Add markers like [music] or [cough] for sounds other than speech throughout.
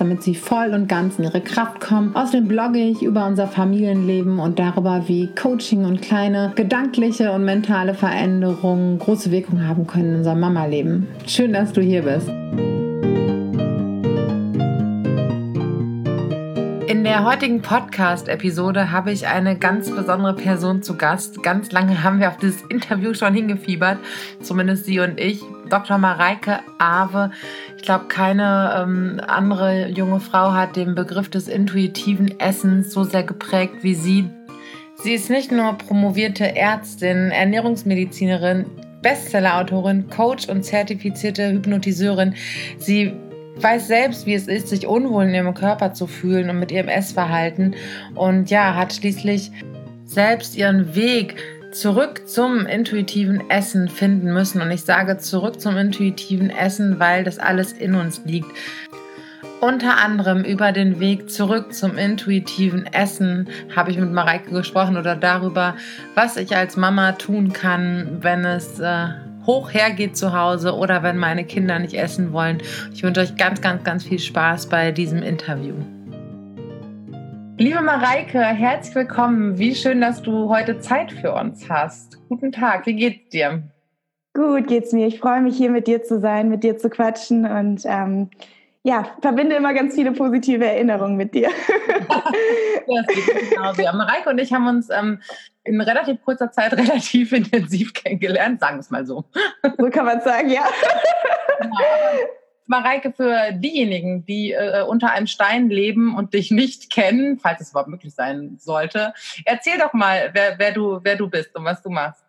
damit sie voll und ganz in ihre Kraft kommen. Außerdem blogge ich über unser Familienleben und darüber, wie Coaching und kleine gedankliche und mentale Veränderungen große Wirkung haben können in unserem Mama-Leben. Schön, dass du hier bist. In der heutigen Podcast-Episode habe ich eine ganz besondere Person zu Gast. Ganz lange haben wir auf dieses Interview schon hingefiebert, zumindest sie und ich. Dr. Mareike Awe. Ich glaube, keine ähm, andere junge Frau hat den Begriff des intuitiven Essens so sehr geprägt wie sie. Sie ist nicht nur promovierte Ärztin, Ernährungsmedizinerin, Bestsellerautorin, Coach und zertifizierte Hypnotiseurin. Sie weiß selbst, wie es ist, sich unwohl in ihrem Körper zu fühlen und mit ihrem Essverhalten und ja, hat schließlich selbst ihren Weg zurück zum intuitiven Essen finden müssen. Und ich sage zurück zum intuitiven Essen, weil das alles in uns liegt. Unter anderem über den Weg zurück zum intuitiven Essen habe ich mit Mareike gesprochen oder darüber, was ich als Mama tun kann, wenn es äh, hoch hergeht zu Hause oder wenn meine Kinder nicht essen wollen. Ich wünsche euch ganz, ganz, ganz viel Spaß bei diesem Interview. Liebe Mareike, herzlich willkommen. Wie schön, dass du heute Zeit für uns hast. Guten Tag, wie geht's dir? Gut geht's mir. Ich freue mich hier mit dir zu sein, mit dir zu quatschen und ähm, ja, verbinde immer ganz viele positive Erinnerungen mit dir. [laughs] ja, genauso. Ja, Mareike und ich haben uns ähm, in relativ kurzer Zeit [laughs] relativ intensiv kennengelernt, sagen wir es mal so. So kann man sagen, ja. Genau, Mareike, für diejenigen, die äh, unter einem Stein leben und dich nicht kennen, falls es überhaupt möglich sein sollte, erzähl doch mal, wer, wer, du, wer du bist und was du machst.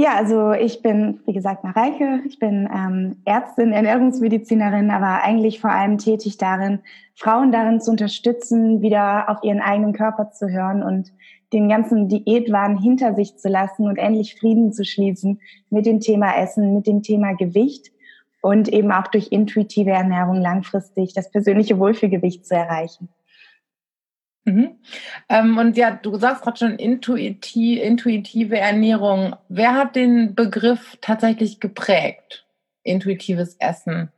Ja, also ich bin, wie gesagt, Mareike. Ich bin ähm, Ärztin, Ernährungsmedizinerin, aber eigentlich vor allem tätig darin, Frauen darin zu unterstützen, wieder auf ihren eigenen Körper zu hören und den ganzen Diätwahn hinter sich zu lassen und endlich Frieden zu schließen mit dem Thema Essen, mit dem Thema Gewicht und eben auch durch intuitive Ernährung langfristig das persönliche Wohlfühlgewicht zu erreichen. Mhm. Ähm, und ja, du sagst gerade schon intuitiv, intuitive Ernährung. Wer hat den Begriff tatsächlich geprägt? Intuitives Essen.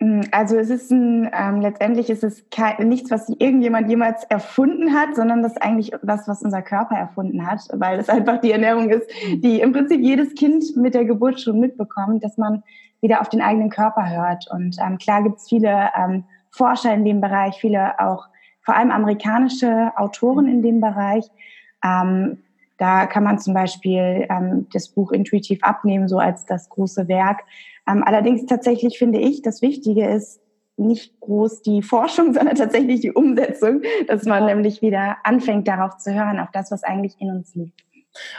Mm, also es ist ein, ähm, letztendlich ist es kein, nichts, was irgendjemand jemals erfunden hat, sondern das ist eigentlich was, was unser Körper erfunden hat, weil es einfach die Ernährung ist, die im Prinzip jedes Kind mit der Geburt schon mitbekommt, dass man wieder auf den eigenen Körper hört. Und ähm, klar gibt es viele ähm, Forscher in dem Bereich, viele auch vor allem amerikanische Autoren in dem Bereich. Ähm, da kann man zum Beispiel ähm, das Buch intuitiv abnehmen, so als das große Werk. Ähm, allerdings tatsächlich finde ich, das Wichtige ist nicht groß die [laughs] Forschung, sondern tatsächlich die Umsetzung, dass man nämlich wieder anfängt darauf zu hören, auf das, was eigentlich in uns liegt.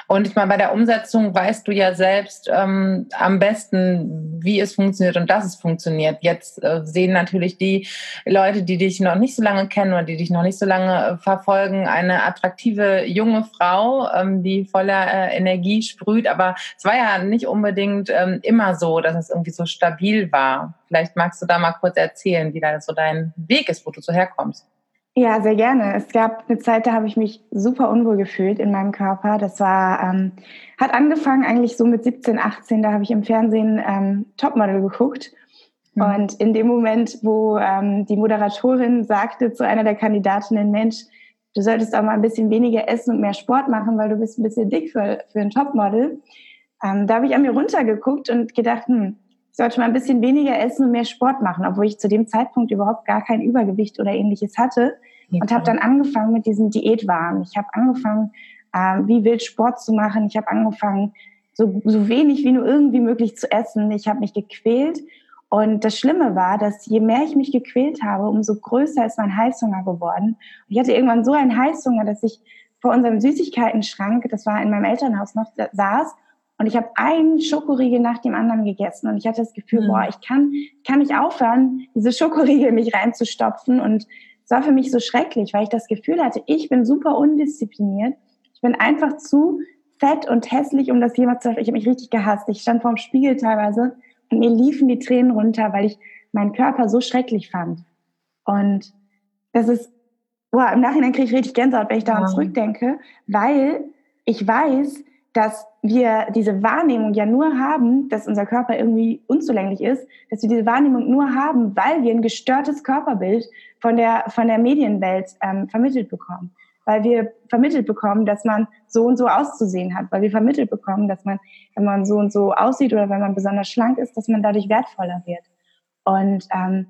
Und ich meine, bei der Umsetzung weißt du ja selbst ähm, am besten, wie es funktioniert und dass es funktioniert. Jetzt äh, sehen natürlich die Leute, die dich noch nicht so lange kennen oder die dich noch nicht so lange äh, verfolgen, eine attraktive junge Frau, ähm, die voller äh, Energie sprüht. Aber es war ja nicht unbedingt ähm, immer so, dass es irgendwie so stabil war. Vielleicht magst du da mal kurz erzählen, wie da so dein Weg ist, wo du so herkommst. Ja, sehr gerne. Es gab eine Zeit, da habe ich mich super unwohl gefühlt in meinem Körper. Das war, ähm, hat angefangen eigentlich so mit 17, 18. Da habe ich im Fernsehen ähm, Topmodel geguckt. Mhm. Und in dem Moment, wo ähm, die Moderatorin sagte zu einer der Kandidatinnen, Mensch, du solltest auch mal ein bisschen weniger essen und mehr Sport machen, weil du bist ein bisschen dick für, für ein Topmodel. Ähm, da habe ich an mir runtergeguckt und gedacht, hm, ich sollte mal ein bisschen weniger essen und mehr Sport machen, obwohl ich zu dem Zeitpunkt überhaupt gar kein Übergewicht oder ähnliches hatte. Und habe dann angefangen mit diesem Diätwahn. Ich habe angefangen, ähm, wie wild Sport zu machen. Ich habe angefangen, so, so wenig wie nur irgendwie möglich zu essen. Ich habe mich gequält. Und das Schlimme war, dass je mehr ich mich gequält habe, umso größer ist mein Heißhunger geworden. Und ich hatte irgendwann so einen Heißhunger, dass ich vor unserem Süßigkeiten-Schrank, das war in meinem Elternhaus noch, saß Und ich habe einen Schokoriegel nach dem anderen gegessen und ich hatte das Gefühl, mhm. boah, ich kann, kann nicht aufhören, diese Schokoriegel in mich reinzustopfen. Und es war für mich so schrecklich, weil ich das Gefühl hatte, ich bin super undiszipliniert. Ich bin einfach zu fett und hässlich, um das jemand zu Ich habe mich richtig gehasst. Ich stand vorm Spiegel teilweise und mir liefen die Tränen runter, weil ich meinen Körper so schrecklich fand. Und das ist, boah, im Nachhinein kriege ich richtig Gänsehaut, wenn ich daran wow. zurückdenke, weil ich weiß, dass wir diese Wahrnehmung ja nur haben, dass unser Körper irgendwie unzulänglich ist, dass wir diese Wahrnehmung nur haben, weil wir ein gestörtes Körperbild von der, von der Medienwelt ähm, vermittelt bekommen. Weil wir vermittelt bekommen, dass man so und so auszusehen hat. Weil wir vermittelt bekommen, dass man, wenn man so und so aussieht oder wenn man besonders schlank ist, dass man dadurch wertvoller wird. Und ähm,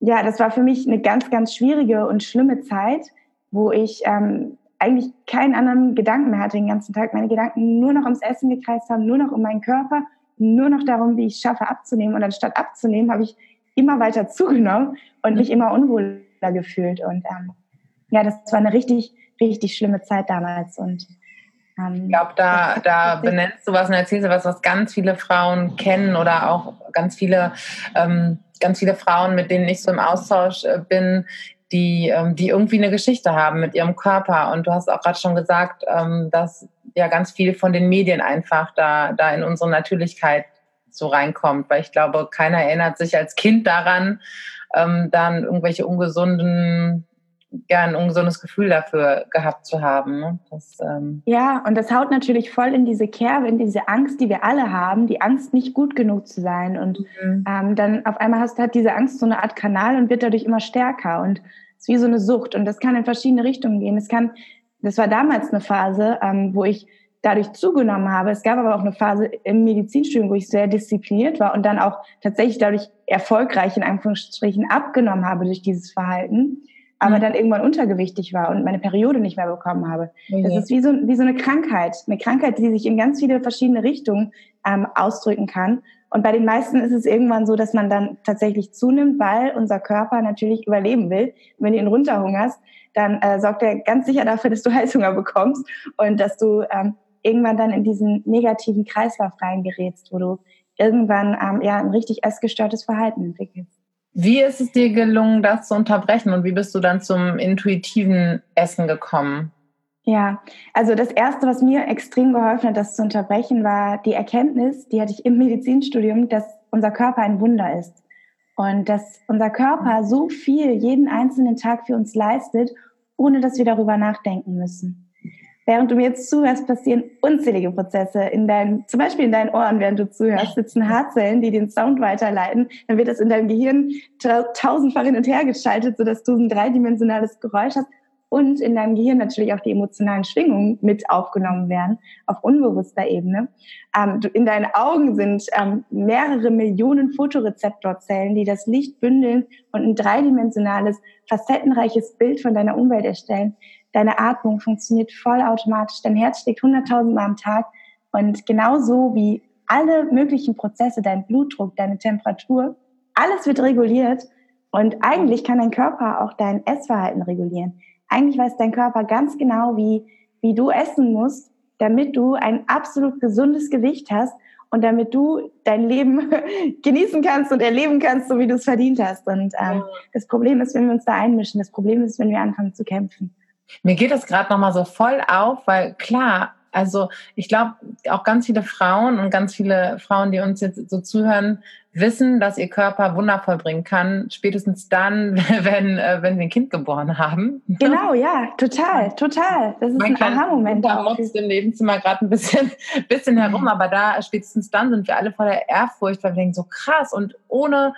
ja, das war für mich eine ganz, ganz schwierige und schlimme Zeit, wo ich ähm, eigentlich keinen anderen Gedanken mehr hatte den ganzen Tag. Meine Gedanken nur noch ums Essen gekreist haben, nur noch um meinen Körper, nur noch darum, wie ich es schaffe abzunehmen. Und anstatt abzunehmen, habe ich immer weiter [laughs] zugenommen und mich immer unwohler gefühlt. Und ähm, ja, das war eine richtig, richtig schlimme Zeit damals. Und ähm, ich glaube, da, da benennst du was und erzählst du was, was ganz viele Frauen kennen oder auch ganz viele, ähm, ganz viele Frauen, mit denen ich so im Austausch äh, bin, die, ähm, die irgendwie eine Geschichte haben mit ihrem Körper. Und du hast auch gerade schon gesagt, ähm, dass ja ganz viel von den Medien einfach da, da in unsere Natürlichkeit so reinkommt. Weil ich glaube, keiner erinnert sich als Kind daran, ähm, dann irgendwelche ungesunden ja, ein ungesundes Gefühl dafür gehabt zu haben. Ne? Das, ähm ja, und das haut natürlich voll in diese Kerbe, in diese Angst, die wir alle haben, die Angst, nicht gut genug zu sein. Und mhm. ähm, dann auf einmal hast, hat diese Angst so eine Art Kanal und wird dadurch immer stärker. Und es ist wie so eine Sucht. Und das kann in verschiedene Richtungen gehen. Es kann, das war damals eine Phase, ähm, wo ich dadurch zugenommen habe. Es gab aber auch eine Phase im Medizinstudium, wo ich sehr diszipliniert war und dann auch tatsächlich dadurch erfolgreich in Anführungsstrichen abgenommen habe durch dieses Verhalten aber mhm. dann irgendwann untergewichtig war und meine Periode nicht mehr bekommen habe. Okay. Das ist wie so, wie so eine Krankheit, eine Krankheit, die sich in ganz viele verschiedene Richtungen ähm, ausdrücken kann. Und bei den meisten ist es irgendwann so, dass man dann tatsächlich zunimmt, weil unser Körper natürlich überleben will. Wenn du ihn runterhungerst, dann äh, sorgt er ganz sicher dafür, dass du [laughs] Heißhunger bekommst und dass du ähm, irgendwann dann in diesen negativen Kreislauf reingerätst, wo du irgendwann ähm, ja ein richtig essgestörtes Verhalten entwickelst. Wie ist es dir gelungen, das zu unterbrechen und wie bist du dann zum intuitiven Essen gekommen? Ja, also das Erste, was mir extrem geholfen hat, das zu unterbrechen, war die Erkenntnis, die hatte ich im Medizinstudium, dass unser Körper ein Wunder ist und dass unser Körper so viel jeden einzelnen Tag für uns leistet, ohne dass wir darüber nachdenken müssen. Während du mir jetzt zuhörst, passieren unzählige Prozesse in deinen, zum Beispiel in deinen Ohren, während du zuhörst, sitzen Haarzellen, die den Sound weiterleiten. Dann wird das in deinem Gehirn tausendfach hin und her geschaltet, sodass du ein dreidimensionales Geräusch hast und in deinem Gehirn natürlich auch die emotionalen Schwingungen mit aufgenommen werden auf unbewusster Ebene. Ähm, in deinen Augen sind ähm, mehrere Millionen Fotorezeptorzellen, die das Licht bündeln und ein dreidimensionales, facettenreiches Bild von deiner Umwelt erstellen. Deine Atmung funktioniert vollautomatisch. Dein Herz schlägt 100.000 Mal am Tag. Und genauso wie alle möglichen Prozesse, dein Blutdruck, deine Temperatur, alles wird reguliert. Und eigentlich kann dein Körper auch dein Essverhalten regulieren. Eigentlich weiß dein Körper ganz genau, wie, wie du essen musst, damit du ein absolut gesundes Gewicht hast und damit du dein Leben [laughs] genießen kannst und erleben kannst, so wie du es verdient hast. Und ähm, das Problem ist, wenn wir uns da einmischen. Das Problem ist, wenn wir anfangen zu kämpfen. Mir geht das gerade nochmal so voll auf, weil klar, also ich glaube, auch ganz viele Frauen und ganz viele Frauen, die uns jetzt so zuhören, wissen, dass ihr Körper Wunder vollbringen kann, spätestens dann, [laughs] wenn, äh, wenn wir ein Kind geboren haben. [laughs] Genau, ja, total, total. Das ist mein ein Aha-Moment. Da motzt im Nebenzimmer gerade ein bisschen, [laughs] bisschen herum, aber da spätestens dann sind wir alle voller Ehrfurcht, weil wir denken, so krass und ohne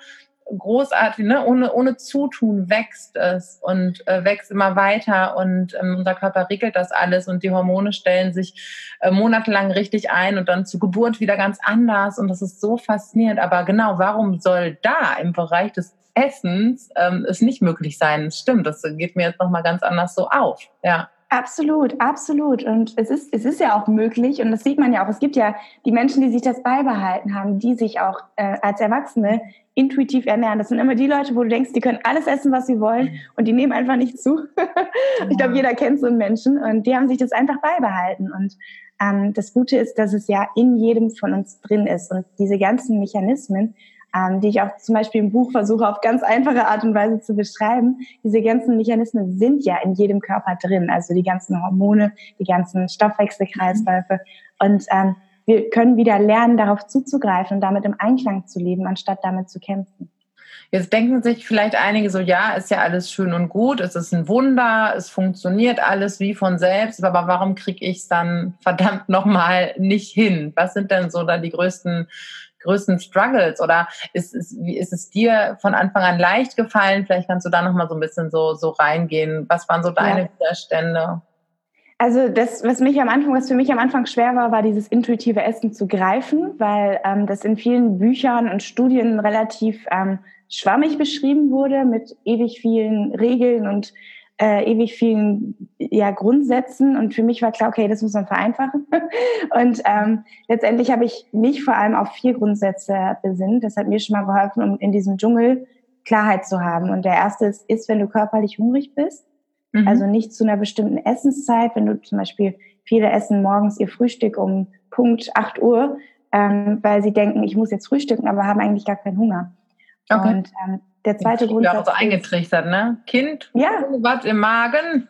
großartig, ne? ohne, ohne Zutun wächst es und äh, wächst immer weiter und ähm, unser Körper regelt das alles und die Hormone stellen sich äh, monatelang richtig ein und dann zur Geburt wieder ganz anders und das ist so faszinierend. Aber genau, warum soll da im Bereich des Essens ähm, es nicht möglich sein? Stimmt, das geht mir jetzt nochmal ganz anders so auf. Ja. Absolut, absolut. Und es ist, es ist ja auch möglich, und das sieht man ja auch, es gibt ja die Menschen, die sich das beibehalten haben, die sich auch äh, als Erwachsene intuitiv ernähren. Das sind immer die Leute, wo du denkst, die können alles essen, was sie wollen und die nehmen einfach nicht zu. [laughs] ich glaube, jeder kennt so einen Menschen und die haben sich das einfach beibehalten. Und ähm, das Gute ist, dass es ja in jedem von uns drin ist und diese ganzen Mechanismen, ähm, die ich auch zum Beispiel im Buch versuche auf ganz einfache Art und Weise zu beschreiben, diese ganzen Mechanismen sind ja in jedem Körper drin, also die ganzen Hormone, die ganzen Stoffwechselkreisläufe und ähm, wir können wieder lernen, darauf zuzugreifen und damit im Einklang zu leben, anstatt damit zu kämpfen. Jetzt denken sich vielleicht einige so, ja, ist ja alles schön und gut, es ist ein Wunder, es funktioniert alles wie von selbst, aber warum kriege ich es dann verdammt nochmal nicht hin? Was sind denn so dann die größten größten Struggles oder ist, ist, wie ist es dir von Anfang an leicht gefallen? Vielleicht kannst du da nochmal so ein bisschen so, so reingehen. Was waren so deine ja. Widerstände? Also das, was mich am Anfang, was für mich am Anfang schwer war, war dieses intuitive Essen zu greifen, weil ähm, das in vielen Büchern und Studien relativ ähm, schwammig beschrieben wurde mit ewig vielen Regeln und äh, ewig vielen ja, Grundsätzen. Und für mich war klar, okay, das muss man vereinfachen. [laughs] und ähm, letztendlich habe ich mich vor allem auf vier Grundsätze besinnt. Das hat mir schon mal geholfen, um in diesem Dschungel Klarheit zu haben. Und der erste ist, ist wenn du körperlich hungrig bist. Mhm. Also nicht zu einer bestimmten Essenszeit. Wenn du zum Beispiel viele essen morgens ihr Frühstück um Punkt 8 Uhr, ähm, weil sie denken, ich muss jetzt frühstücken, aber haben eigentlich gar keinen Hunger. Okay. Und ähm, der zweite Grund. Ja, auch so eingetrichtert, ne? Kind, ja. was im Magen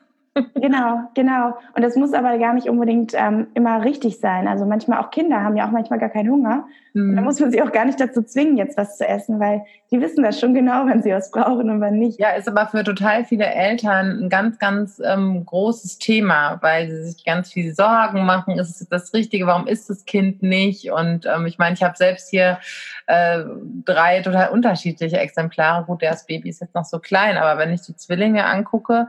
genau, genau. Und das muss aber gar nicht unbedingt ähm, immer richtig sein. Also manchmal auch Kinder haben ja auch manchmal gar keinen Hunger. Mhm. Und da muss man sie auch gar nicht dazu zwingen, jetzt was zu essen, weil die wissen das schon genau, wenn sie was brauchen und wann nicht. Ja, ist aber für total viele Eltern ein ganz, ganz ähm, großes Thema, weil sie sich ganz viel Sorgen machen. Ist es das Richtige? Warum ist das Kind nicht? Und ähm, ich meine, ich habe selbst hier äh, drei total unterschiedliche Exemplare. Gut, das Baby ist jetzt noch so klein, aber wenn ich die Zwillinge angucke,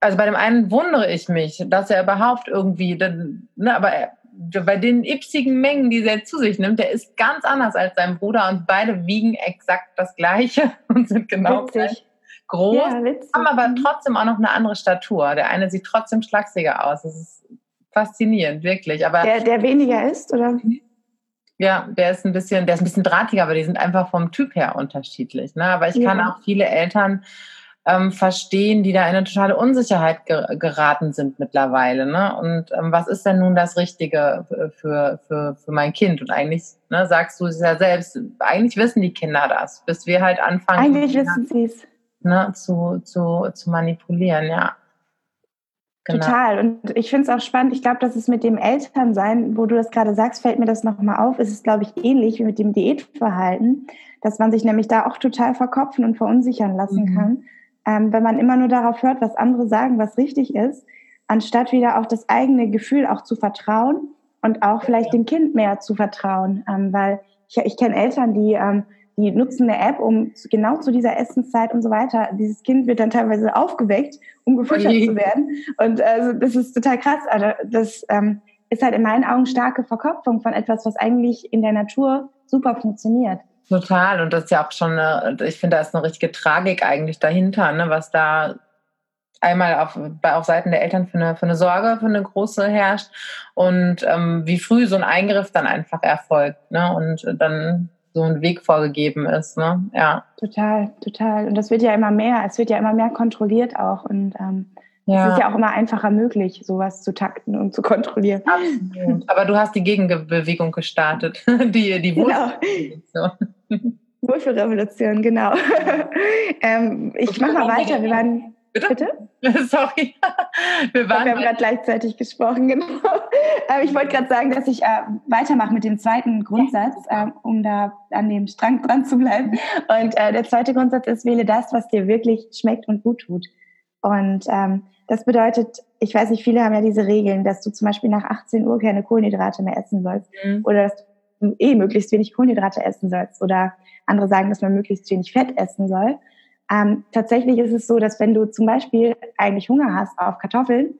also bei dem einen wundere ich mich, dass er überhaupt irgendwie, ne, aber er, bei den ipsigen Mengen, die er zu sich nimmt, der ist ganz anders als sein Bruder und beide wiegen exakt das Gleiche [laughs] und sind genau gleich groß, ja, haben aber mhm. trotzdem auch noch eine andere Statur. Der eine sieht trotzdem schlachsiger aus. Das ist faszinierend, wirklich. Aber der, der weniger ist, oder? Ja, der ist ein bisschen, der ist ein bisschen drahtiger, aber die sind einfach vom Typ her unterschiedlich. Ne? Aber ich ja. kann auch viele Eltern ähm, verstehen, die da in eine totale Unsicherheit ge geraten sind mittlerweile. Ne? Und ähm, was ist denn nun das Richtige für, für, für mein Kind? Und eigentlich ne, sagst du es ja selbst, eigentlich wissen die Kinder das, bis wir halt anfangen. Eigentlich wissen sie es. Ne, zu, zu, zu manipulieren, ja. Genau. Total. Und ich finde es auch spannend. Ich glaube, dass es mit dem Elternsein, wo du das gerade sagst, fällt mir das nochmal auf, ist es, glaube ich, ähnlich wie mit dem Diätverhalten, dass man sich nämlich da auch total verkopfen und verunsichern lassen mhm. kann ähm, wenn man immer nur darauf hört, was andere sagen, was richtig ist, anstatt wieder auf das eigene Gefühl auch zu vertrauen und auch vielleicht dem Kind mehr zu vertrauen. Ähm, weil ich, ich kenne Eltern, die, ähm, die nutzen eine App, um genau zu dieser Essenszeit und so weiter. Dieses Kind wird dann teilweise aufgeweckt, um gefüttert zu werden. Und also das ist total krass. Also das ähm, ist halt in meinen Augen starke Verkopfung von etwas, was eigentlich in der Natur super funktioniert. Total. Und das ist ja auch schon eine, ich finde, da ist eine richtige Tragik eigentlich dahinter, ne, was da einmal auf, auf Seiten der Eltern für eine, für eine Sorge, für eine große herrscht und ähm, wie früh so ein Eingriff dann einfach erfolgt ne, und dann so ein Weg vorgegeben ist. Ne? Ja. Total, total. Und das wird ja immer mehr, es wird ja immer mehr kontrolliert auch und ähm, ja. Es ist ja auch immer einfacher möglich, sowas zu takten und zu kontrollieren. Absolut. Aber du hast die Gegenbewegung gestartet, [laughs] die, die genau. Wohlfühlrevolution, [laughs] genau. [laughs] ähm, ich mache mal weiter. Wir waren. Bitte? Bitte? Sorry. Wir, waren wir haben gerade gleichzeitig gesprochen, genau. Aber ich wollte gerade sagen, dass ich äh, weitermache mit dem zweiten Grundsatz, äh, um da an dem Strang dran zu bleiben. Und äh, der zweite Grundsatz ist, wähle das, was dir wirklich schmeckt und gut tut. Und ähm, das bedeutet, ich weiß nicht, viele haben ja diese Regeln, dass du zum Beispiel nach 18 Uhr keine Kohlenhydrate mehr essen sollst mhm. oder dass du eh möglichst wenig Kohlenhydrate essen sollst oder andere sagen, dass man möglichst wenig Fett essen soll. Ähm, tatsächlich ist es so, dass wenn du zum Beispiel eigentlich Hunger hast auf Kartoffeln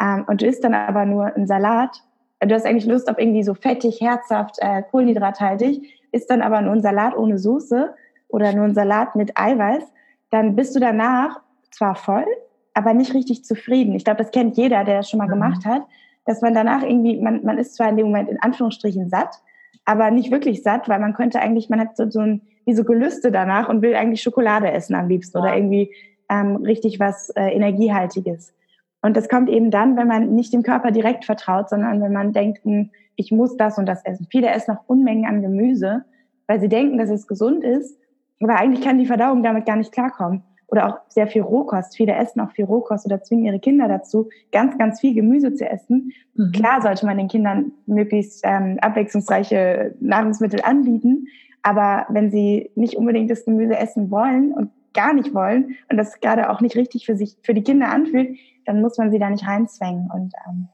ähm, und du isst dann aber nur einen Salat, du hast eigentlich Lust auf irgendwie so fettig, herzhaft, äh, kohlenhydrathaltig, isst dann aber nur einen Salat ohne Soße oder nur einen Salat mit Eiweiß, dann bist du danach zwar voll, aber nicht richtig zufrieden. Ich glaube, das kennt jeder, der das schon mal mhm. gemacht hat, dass man danach irgendwie, man, man ist zwar in dem Moment in Anführungsstrichen satt, aber nicht wirklich satt, weil man könnte eigentlich, man hat so, so ein, wie so Gelüste danach und will eigentlich Schokolade essen am liebsten ja. oder irgendwie ähm, richtig was äh, Energiehaltiges. Und das kommt eben dann, wenn man nicht dem Körper direkt vertraut, sondern wenn man denkt, hm, ich muss das und das essen. Viele essen noch Unmengen an Gemüse, weil sie denken, dass es gesund ist, aber eigentlich kann die Verdauung damit gar nicht klarkommen. Oder auch sehr viel Rohkost. Viele essen auch viel Rohkost oder zwingen ihre Kinder dazu, ganz, ganz viel Gemüse zu essen. Mhm. Klar sollte man den Kindern möglichst ähm, abwechslungsreiche Nahrungsmittel anbieten, aber wenn sie nicht unbedingt das Gemüse essen wollen und gar nicht wollen und das gerade auch nicht richtig für sich, für die Kinder anfühlt, dann muss man sie da nicht reinzwängen. Und ähm,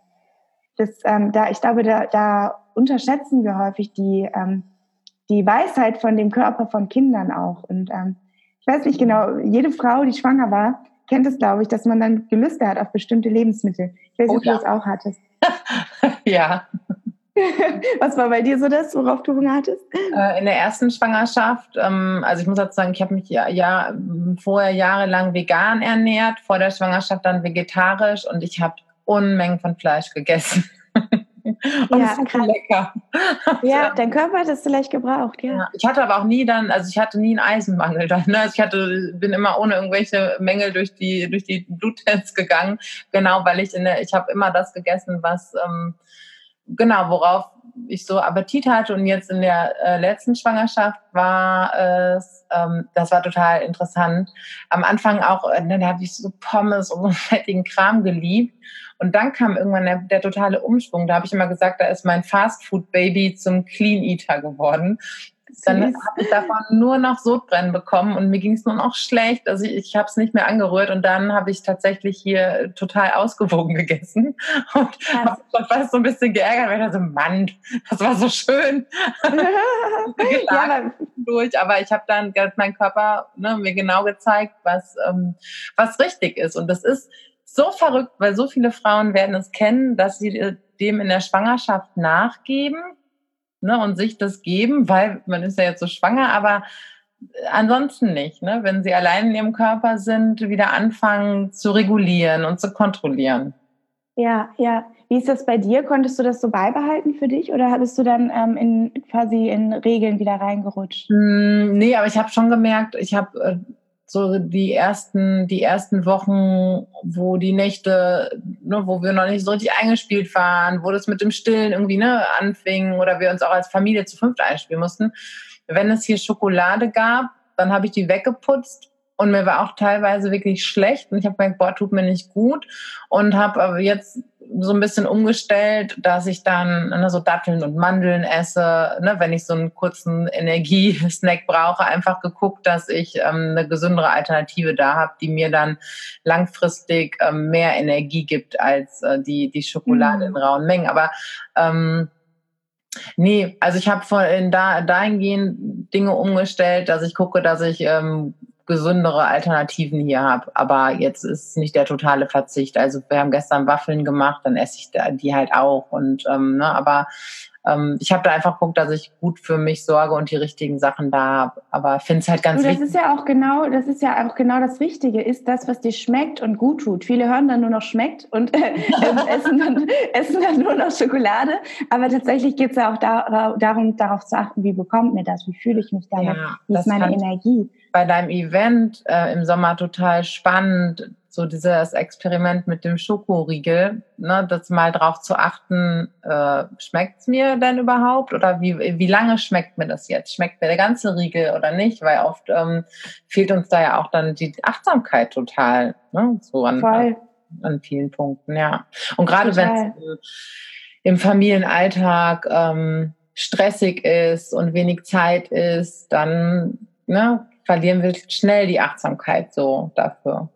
das, ähm, da, ich glaube, da, da unterschätzen wir häufig die, ähm, die Weisheit von dem Körper von Kindern auch. Und ähm, ich weiß nicht genau, jede Frau, die schwanger war, kennt es, glaube ich, dass man dann Gelüste hat auf bestimmte Lebensmittel. Ich weiß nicht, oh, ob ja. du das auch hattest. [laughs] ja. [laughs] Was war bei dir so das, worauf du Hunger hattest? Äh, in der ersten Schwangerschaft, ähm, also ich muss dazu sagen, ich habe mich ja, ja vorher jahrelang vegan ernährt, vor der Schwangerschaft dann vegetarisch und ich habe Unmengen von Fleisch gegessen. [laughs] Und ja, es lecker. [laughs] Ja, dein Körper hat es vielleicht gebraucht, ja. ja. Ich hatte aber auch nie dann, also ich hatte nie einen Eisenmangel dann. Ne? Also ich hatte, bin immer ohne irgendwelche Mängel durch die, durch die Bluttests gegangen. Genau, weil ich in der, ich habe immer das gegessen, was ähm, genau, worauf ich so Appetit hatte. Und jetzt in der äh, letzten Schwangerschaft war es, ähm, das war total interessant. Am Anfang auch, äh, dann habe ich so Pommes und so [laughs] fettigen Kram geliebt. Und dann kam irgendwann der, der totale Umschwung. Da habe ich immer gesagt, da ist mein Fastfood-Baby zum Clean Eater geworden. Dann habe ich davon nur noch Sodbrennen bekommen und mir ging es nur noch schlecht. Also ich, ich habe es nicht mehr angerührt und dann habe ich tatsächlich hier total ausgewogen [laughs] gegessen und habe fast so ein bisschen geärgert, weil ich so, Mann, das war so schön. [laughs] ja, aber, durch, aber ich habe dann mein Körper ne, mir genau gezeigt, was, ähm, was richtig ist. Und das ist so verrückt, weil so viele Frauen werden es kennen, dass sie äh, dem in der Schwangerschaft nachgeben ne, und sich das geben, weil man ist ja jetzt so schwanger, aber ansonsten nicht, ne? wenn sie allein in ihrem Körper sind, wieder anfangen zu regulieren und zu kontrollieren. Ja, ja. Wie ist das bei dir? Konntest du das so beibehalten für dich oder hattest du dann ähm, in, quasi in Regeln wieder reingerutscht? Mm, nee, aber ich habe schon gemerkt, ich habe äh, so die ersten, die ersten Wochen, wo die Nächte, ne, wo wir noch nicht so richtig eingespielt waren, wo das mit dem Stillen irgendwie ne, anfing oder wir uns auch als Familie zu fünft einspielen mussten. Wenn es hier Schokolade gab, dann habe ich die weggeputzt und mir war auch teilweise wirklich schlecht und ich habe gemerkt, boah, tut mir nicht gut und habe aber jetzt so ein bisschen umgestellt, dass ich dann ne, so Datteln und Mandeln esse, ne, wenn ich so einen kurzen Energiesnack brauche, einfach geguckt, dass ich ähm, eine gesündere Alternative da habe, die mir dann langfristig ähm, mehr Energie gibt als äh, die, die Schokolade mhm. in rauen Mengen. Aber ähm, Nee, also ich habe da dahingehend Dinge umgestellt, dass ich gucke, dass ich ähm, gesündere Alternativen hier habe. Aber jetzt ist nicht der totale Verzicht. Also wir haben gestern Waffeln gemacht, dann esse ich die halt auch. Und ähm, ne, aber ähm, ich habe da einfach geguckt, dass ich gut für mich sorge und die richtigen Sachen da habe. Aber finde es halt ganz du, das wichtig. Das ist ja auch genau, das ist ja auch genau das Wichtige, ist das, was dir schmeckt und gut tut. Viele hören dann nur noch schmeckt und [laughs] äh, essen, dann, [laughs] essen dann nur noch Schokolade. Aber tatsächlich geht es ja auch da, darum, darauf zu achten, wie bekommt mir das, wie fühle ich mich damit, ja, wie ist meine Energie bei deinem Event äh, im Sommer total spannend, so dieses Experiment mit dem Schokoriegel, ne, das mal drauf zu achten, äh, schmeckt's mir denn überhaupt oder wie, wie lange schmeckt mir das jetzt? Schmeckt mir der ganze Riegel oder nicht? Weil oft ähm, fehlt uns da ja auch dann die Achtsamkeit total, ne, so an, an, an vielen Punkten, ja. Und gerade wenn es im Familienalltag ähm, stressig ist und wenig Zeit ist, dann ne, verlieren wir schnell die Achtsamkeit so dafür.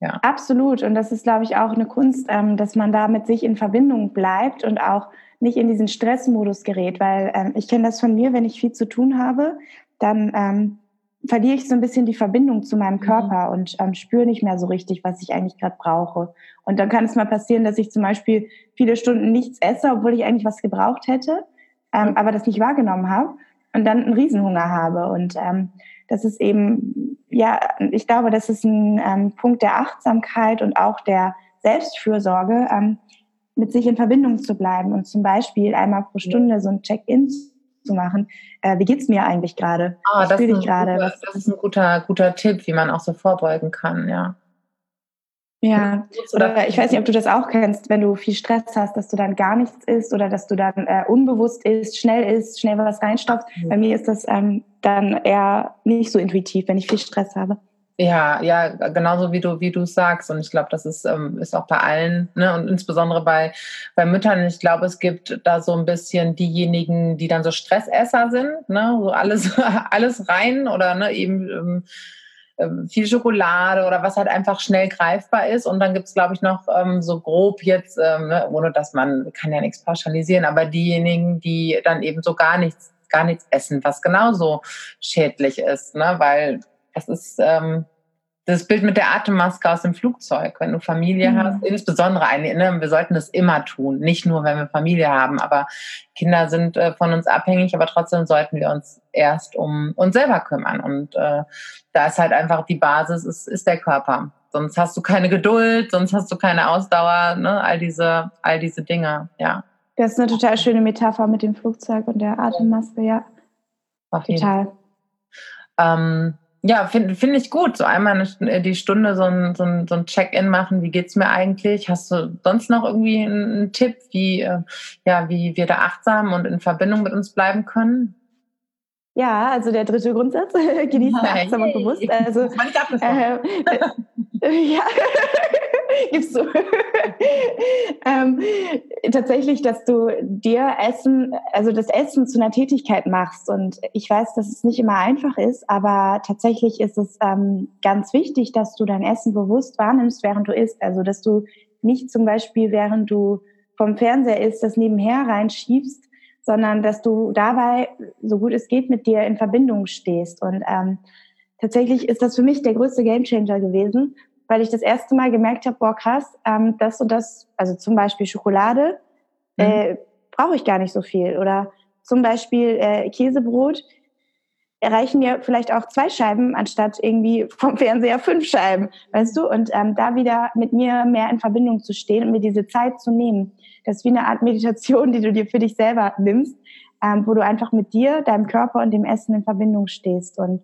Ja. Absolut. Und das ist, glaube ich, auch eine Kunst, ähm, dass man da mit sich in Verbindung bleibt und auch nicht in diesen Stressmodus gerät, weil ähm, ich kenne das von mir, wenn ich viel zu tun habe, dann ähm, verliere ich so ein bisschen die Verbindung zu meinem mhm. Körper mhm. und ähm, spüre nicht mehr so richtig, was ich eigentlich gerade brauche. Und dann kann es mal passieren, dass ich zum Beispiel viele Stunden nichts esse, obwohl ich eigentlich was gebraucht hätte, ähm, mhm. aber das nicht wahrgenommen habe und dann einen Riesenhunger habe. Und ähm, das ist eben, ja, ich glaube, das ist ein ähm, Punkt der Achtsamkeit und auch der Selbstfürsorge, ähm, mit sich in Verbindung zu bleiben und zum Beispiel einmal pro Stunde so ein Check-in zu machen. Äh, wie geht's mir eigentlich gerade? Ah, Was das, ist ich guter, das ist ein guter, guter Tipp, wie man auch so vorbeugen kann, ja. Ja, oder ich weiß nicht, ob du das auch kennst, wenn du viel Stress hast, dass du dann gar nichts isst oder dass du dann äh, unbewusst isst, schnell isst, schnell was reinstopfst. Mhm. Bei mir ist das ähm, dann eher nicht so intuitiv, wenn ich viel Stress habe. Ja, ja, genauso wie du, wie du sagst. Und ich glaube, das ist, ähm, ist auch bei allen, ne, und insbesondere bei, bei Müttern. Ich glaube, es gibt da so ein bisschen diejenigen, die dann so Stressesser sind, ne, so alles, [laughs] alles rein oder ne, eben ähm, ähm, viel Schokolade oder was halt einfach schnell greifbar ist. Und dann gibt's glaube ich, noch ähm, so grob jetzt, ähm, ne, ohne dass man kann ja nichts pauschalisieren, aber diejenigen, die dann eben so gar nichts, gar nichts essen, was genauso schädlich ist, ne? Weil das ist ähm, das Bild mit der Atemmaske aus dem Flugzeug, wenn du Familie mhm. hast, insbesondere eine, ne, wir sollten das immer tun, nicht nur, wenn wir Familie haben, aber Kinder sind äh, von uns abhängig, aber trotzdem sollten wir uns erst um uns selber kümmern. Und äh, da ist halt einfach die Basis, ist, ist der Körper. Sonst hast du keine Geduld, sonst hast du keine Ausdauer, ne, all diese, all diese Dinge, ja. Das ist eine total schöne Metapher mit dem Flugzeug und der Atemmaske, ja. Auf total. Ähm, ja, finde find ich gut. So einmal eine, äh, die Stunde so ein, so ein, so ein Check-in machen. Wie geht's mir eigentlich? Hast du sonst noch irgendwie einen, Tipp, wie, äh, ja, wie wir da achtsam und in Verbindung mit uns bleiben können? Ja, also der dritte Grundsatz, [laughs] genießen [laughs] achtsam und bewusst. Also, äh, äh, [laughs] ja, [laughs] gibst du. ähm, tatsächlich, dass du dir Essen, also das Essen zu einer Tätigkeit machst. Und ich weiß, dass es nicht immer einfach ist, aber tatsächlich ist es ähm, ganz wichtig, dass du dein Essen bewusst wahrnimmst, während du isst. Also, dass du nicht zum Beispiel, während du vom Fernseher isst, das nebenher reinschiebst, sondern dass du dabei, so gut es geht, mit dir in Verbindung stehst. Und ähm, tatsächlich ist das für mich der größte Gamechanger gewesen, weil ich das erste Mal gemerkt habe, boah krass, ähm, das und das, also zum Beispiel Schokolade, mhm. äh, brauche ich gar nicht so viel. Oder zum Beispiel äh, Käsebrot, erreichen mir vielleicht auch zwei Scheiben anstatt irgendwie vom Fernseher fünf Scheiben, weißt du? Und ähm, da wieder mit mir mehr in Verbindung zu stehen und mir diese Zeit zu nehmen. Das ist wie eine Art Meditation, die du dir für dich selber nimmst, ähm, wo du einfach mit dir, deinem Körper und dem Essen in Verbindung stehst. Und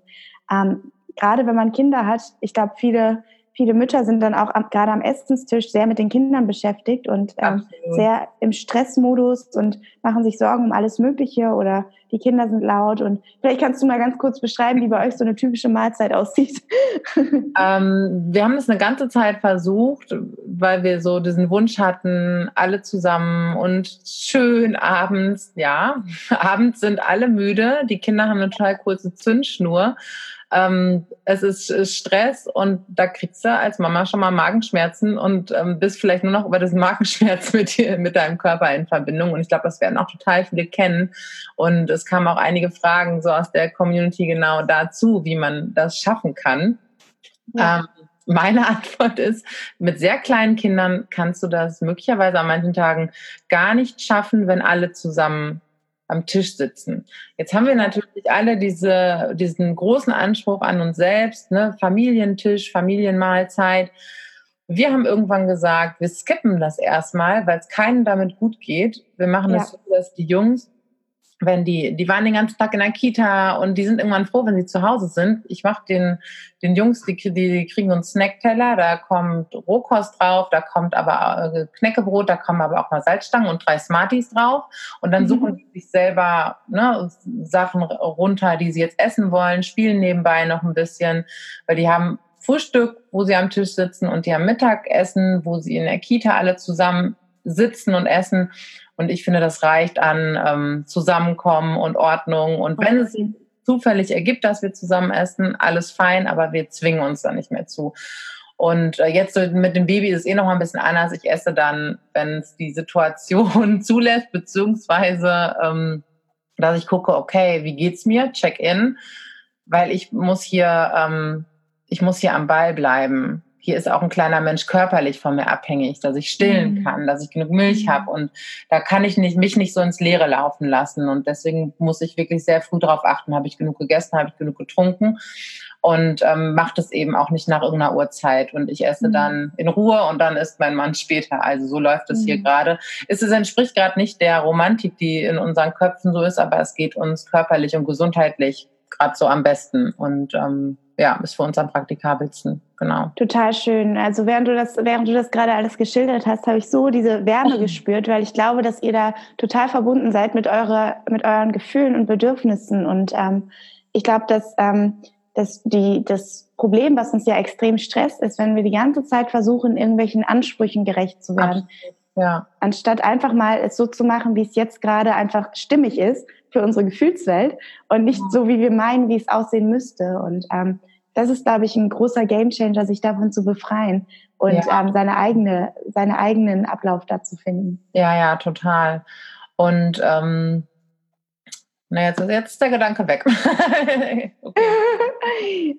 ähm, gerade wenn man Kinder hat, ich glaube, viele viele Mütter sind dann auch am, gerade am Essenstisch sehr mit den Kindern beschäftigt und ähm, sehr im Stressmodus und machen sich Sorgen um alles Mögliche oder die Kinder sind laut. Und vielleicht kannst du mal ganz kurz beschreiben, wie bei euch so eine typische Mahlzeit aussieht. [laughs] Ähm, wir haben das eine ganze Zeit versucht, weil wir so diesen Wunsch hatten, alle zusammen und schön abends, ja, [laughs] abends sind alle müde, die Kinder haben eine total kurze Zündschnur. Ähm, es ist Stress und da kriegst du als Mama schon mal Magenschmerzen und ähm, bist vielleicht nur noch über diesen Magenschmerz [laughs] mit, dir, mit deinem Körper in Verbindung. Und ich glaube, das werden auch total viele kennen. Und es kamen auch einige Fragen so aus der Community genau dazu, wie man das schaffen kann. Ja. Ähm, meine [laughs] Antwort ist, mit sehr kleinen Kindern kannst du das möglicherweise an manchen Tagen gar nicht schaffen, wenn alle zusammen am Tisch sitzen. Jetzt haben wir natürlich alle diese, diesen großen Anspruch an uns selbst, ne? Familientisch, Familienmahlzeit. Wir haben irgendwann gesagt, wir skippen das erstmal, weil es keinem damit gut geht. Wir machen es ja. so, dass die Jungs wenn die, die waren den ganzen Tag in der Kita und die sind irgendwann froh, wenn sie zu Hause sind. Ich mache den, den Jungs, die, die kriegen so einen Snackteller, da kommt Rohkost drauf, da kommt aber äh, Knäckebrot, da kommen aber auch mal Salzstangen und drei Smarties drauf. Und dann mhm. suchen die sich selber ne, Sachen runter, die sie jetzt essen wollen, spielen nebenbei noch ein bisschen, weil die haben Frühstück, wo sie am Tisch sitzen und die haben Mittagessen, wo sie in der Kita alle zusammen sitzen und essen. Und ich finde, das reicht an ähm, Zusammenkommen und Ordnung. Und wenn es zufällig ergibt, dass wir zusammen essen, alles fein, aber wir zwingen uns da nicht mehr zu. Und äh, jetzt mit dem Baby ist es eh noch mal ein bisschen anders. Ich esse dann, wenn es die Situation [laughs] zulässt, beziehungsweise ähm, dass ich gucke, okay, wie geht's mir? Check in, weil ich muss hier, ähm, ich muss hier am Ball bleiben hier ist auch ein kleiner Mensch körperlich von mir abhängig, dass ich stillen mhm. kann, dass ich genug Milch mhm. habe und da kann ich nicht, mich nicht so ins Leere laufen lassen und deswegen muss ich wirklich sehr früh darauf achten, habe ich genug gegessen, habe ich genug getrunken und ähm, macht es eben auch nicht nach irgendeiner Uhrzeit und ich esse mhm. dann in Ruhe und dann isst mein Mann später. Also so läuft es hier mhm. gerade. Es entspricht gerade nicht der Romantik, die in unseren Köpfen so ist, aber es geht uns körperlich und gesundheitlich gerade so am besten und ähm, ja, ist für uns am praktikabelsten, genau. Total schön. Also während du das, während du das gerade alles geschildert hast, habe ich so diese Wärme [laughs] gespürt, weil ich glaube, dass ihr da total verbunden seid mit eurer, mit euren Gefühlen und Bedürfnissen. Und ähm, ich glaube, dass, ähm, dass die, das Problem, was uns ja extrem stresst, ist, wenn wir die ganze Zeit versuchen, irgendwelchen Ansprüchen gerecht zu werden. Ja. Anstatt einfach mal es so zu machen, wie es jetzt gerade einfach stimmig ist, für unsere Gefühlswelt und nicht so, wie wir meinen, wie es aussehen müsste. Und ähm, das ist, glaube ich, ein großer Gamechanger, sich davon zu befreien und ja. ähm, seine eigene, seine eigenen Ablauf da zu finden. Ja, ja, total. Und ähm, na, jetzt, jetzt ist der Gedanke weg. [laughs] [laughs]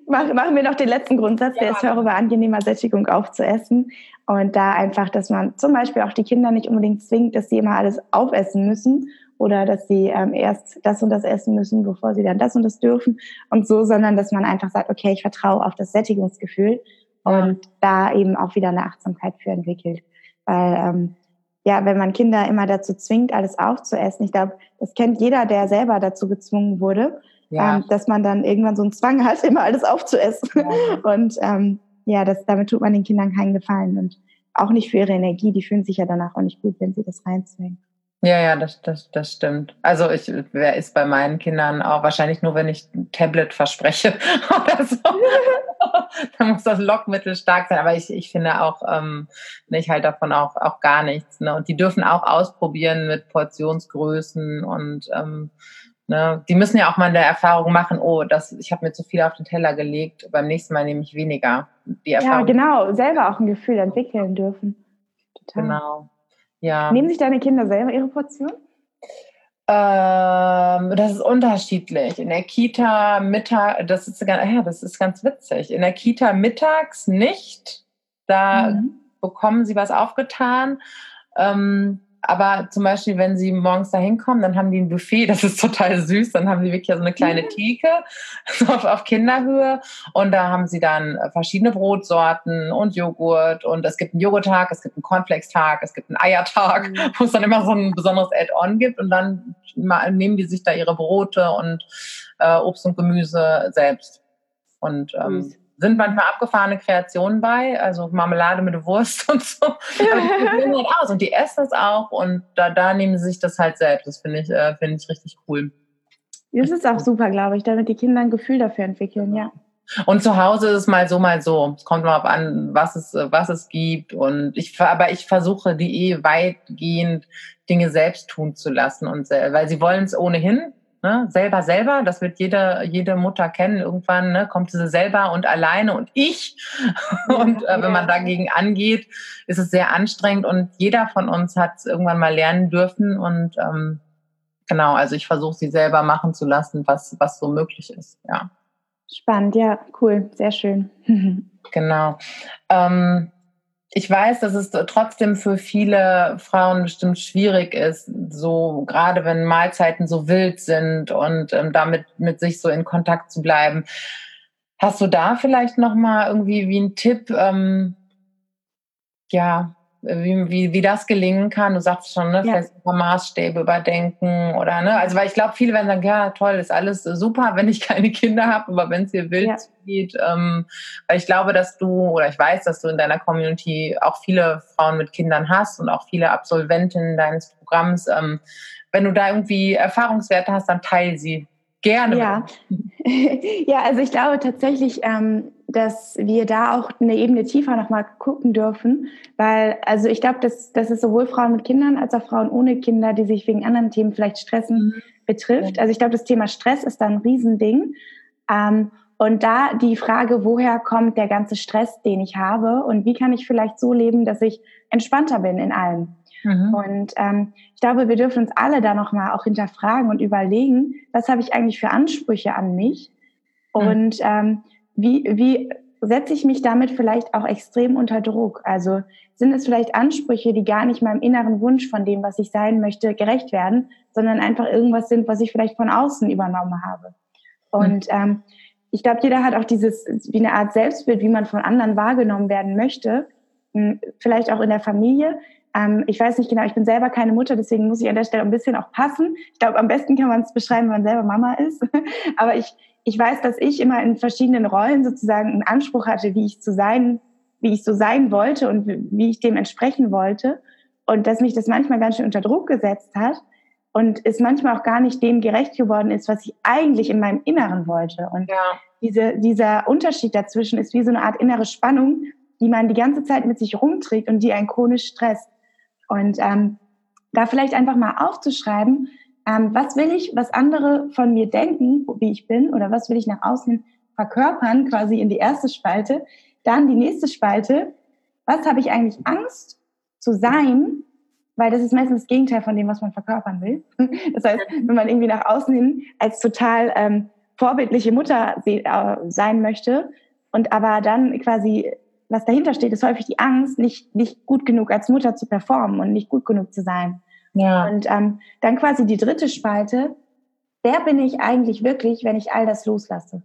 Mach, machen wir noch den letzten Grundsatz, ja, der ist höre bei angenehmer Sättigung aufzuessen. Und da einfach, dass man zum Beispiel auch die Kinder nicht unbedingt zwingt, dass sie immer alles aufessen müssen oder dass sie ähm, erst das und das essen müssen, bevor sie dann das und das dürfen und so, sondern dass man einfach sagt, okay, ich vertraue auf das Sättigungsgefühl und da eben auch wieder eine Achtsamkeit für entwickelt. Weil ähm, ja, wenn man Kinder immer dazu zwingt, alles aufzuessen, ich glaube, das kennt jeder, der selber dazu gezwungen wurde, ja. ähm, dass man dann irgendwann so einen Zwang hat, [laughs] immer alles aufzuessen. Ja. Und ähm, ja, das, damit tut man den Kindern keinen Gefallen und auch nicht für ihre Energie. Die fühlen sich ja danach auch nicht gut, wenn sie das reinzwingen. Ja, ja, das, das, das stimmt. Also ich, wer ist bei meinen Kindern auch wahrscheinlich nur, wenn ich ein Tablet verspreche [laughs] oder so. [laughs] dann muss das Lockmittel stark sein. Aber ich, ich finde auch, ähm, ne, ich halte davon auch, auch gar nichts. Ne? Und die dürfen auch ausprobieren mit Portionsgrößen und ähm, ne, die müssen ja auch mal in der Erfahrung machen, oh, das, ich habe mir zu viel auf den Teller gelegt, beim nächsten Mal nehme ich weniger. Die Erfahrung, ja, genau, selber auch ein Gefühl entwickeln dürfen. Total. Genau. Ja. Nehmen sich deine Kinder selber ihre Portion? Ähm, das ist unterschiedlich. In der Kita Mittag, das ist, ja, das ist ganz witzig. In der Kita mittags nicht. Da mhm. bekommen sie was aufgetan. Ähm, aber zum Beispiel, wenn sie morgens da hinkommen, dann haben die ein Buffet, das ist total süß. Dann haben sie wirklich so eine kleine Theke [laughs] so auf, auf, Kinderhöhe. Und da haben sie dann verschiedene Brotsorten und Joghurt. Und es gibt einen Joghurttag, es gibt einen Cornflakes-Tag, es gibt einen Eiertag, mhm. wo es dann immer so ein besonderes Add-on gibt. Und dann nehmen die sich da ihre Brote und äh, Obst und Gemüse selbst. Und ähm, sind manchmal abgefahrene Kreationen bei, also Marmelade mit Wurst [laughs] und so. Aber die probieren halt aus und die essen das auch und da, da nehmen sie sich das halt selbst. Das finde ich, äh, finde ich richtig cool. Das ist auch super, glaube ich, damit die Kinder ein Gefühl dafür entwickeln, ja. Und zu Hause ist es mal so, mal so. Es kommt mal auf an, was es, was es gibt. Und ich, aber ich versuche die eh weitgehend Dinge selbst tun zu lassen und weil sie wollen es ohnehin. Ne? Selber, selber, das wird jede, jede Mutter kennen. Irgendwann ne, kommt sie selber und alleine und ich. [laughs] und äh, wenn man dagegen angeht, ist es sehr anstrengend und jeder von uns hat es irgendwann mal lernen dürfen. Und ähm, genau, also ich versuche sie selber machen zu lassen, was, was so möglich ist. Ja. Spannend, ja, cool, sehr schön. [laughs] genau. Ähm, ich weiß, dass es trotzdem für viele Frauen bestimmt schwierig ist, so gerade wenn Mahlzeiten so wild sind und ähm, damit mit sich so in Kontakt zu bleiben. Hast du da vielleicht noch mal irgendwie wie ein Tipp, ähm, ja, wie, wie, wie das gelingen kann. Du sagst schon, ne, ja. vielleicht ein paar Maßstäbe überdenken oder ne, also weil ich glaube, viele werden sagen, ja toll, ist alles super, wenn ich keine Kinder habe, aber wenn es dir wild ja. geht, ähm, weil ich glaube, dass du oder ich weiß, dass du in deiner Community auch viele Frauen mit Kindern hast und auch viele Absolventinnen deines Programms. Ähm, wenn du da irgendwie Erfahrungswerte hast, dann teil sie gerne. Ja, [laughs] ja also ich glaube tatsächlich, ähm, dass wir da auch eine Ebene tiefer nochmal gucken dürfen, weil, also ich glaube, dass, dass es sowohl Frauen mit Kindern als auch Frauen ohne Kinder, die sich wegen anderen Themen vielleicht stressen, mhm. betrifft. Also ich glaube, das Thema Stress ist da ein Riesending. Ähm, und da die Frage, woher kommt der ganze Stress, den ich habe und wie kann ich vielleicht so leben, dass ich entspannter bin in allem. Mhm. Und ähm, ich glaube, wir dürfen uns alle da nochmal auch hinterfragen und überlegen, was habe ich eigentlich für Ansprüche an mich? Mhm. Und ähm, wie, wie setze ich mich damit vielleicht auch extrem unter Druck? Also sind es vielleicht Ansprüche, die gar nicht meinem inneren Wunsch von dem, was ich sein möchte, gerecht werden, sondern einfach irgendwas sind, was ich vielleicht von außen übernommen habe. Und ähm, ich glaube, jeder hat auch dieses, wie eine Art Selbstbild, wie man von anderen wahrgenommen werden möchte, hm, vielleicht auch in der Familie. Ähm, ich weiß nicht genau, ich bin selber keine Mutter, deswegen muss ich an der Stelle ein bisschen auch passen. Ich glaube, am besten kann man es beschreiben, wenn man selber Mama ist. [laughs] Aber ich, ich weiß, dass ich immer in verschiedenen Rollen sozusagen einen Anspruch hatte, wie ich zu sein, wie ich so sein wollte und wie ich dem entsprechen wollte. Und dass mich das manchmal ganz schön unter Druck gesetzt hat und es manchmal auch gar nicht dem gerecht geworden ist, was ich eigentlich in meinem Inneren wollte. Und ja. diese, dieser Unterschied dazwischen ist wie so eine Art innere Spannung, die man die ganze Zeit mit sich rumträgt und die einen chronisch stresst. Und ähm, da vielleicht einfach mal aufzuschreiben, ähm, was will ich, was andere von mir denken, wie ich bin, oder was will ich nach außen verkörpern, quasi in die erste Spalte. Dann die nächste Spalte, was habe ich eigentlich Angst zu sein, weil das ist meistens das Gegenteil von dem, was man verkörpern will. [laughs] Das heißt, wenn man irgendwie nach außen hin als total ähm, vorbildliche Mutter äh, sein möchte und aber dann quasi, was dahinter steht, ist häufig die Angst, nicht, nicht gut genug als Mutter zu performen und nicht gut genug zu sein. Ja. Und ähm, dann quasi die dritte Spalte, wer bin ich eigentlich wirklich, wenn ich all das loslasse?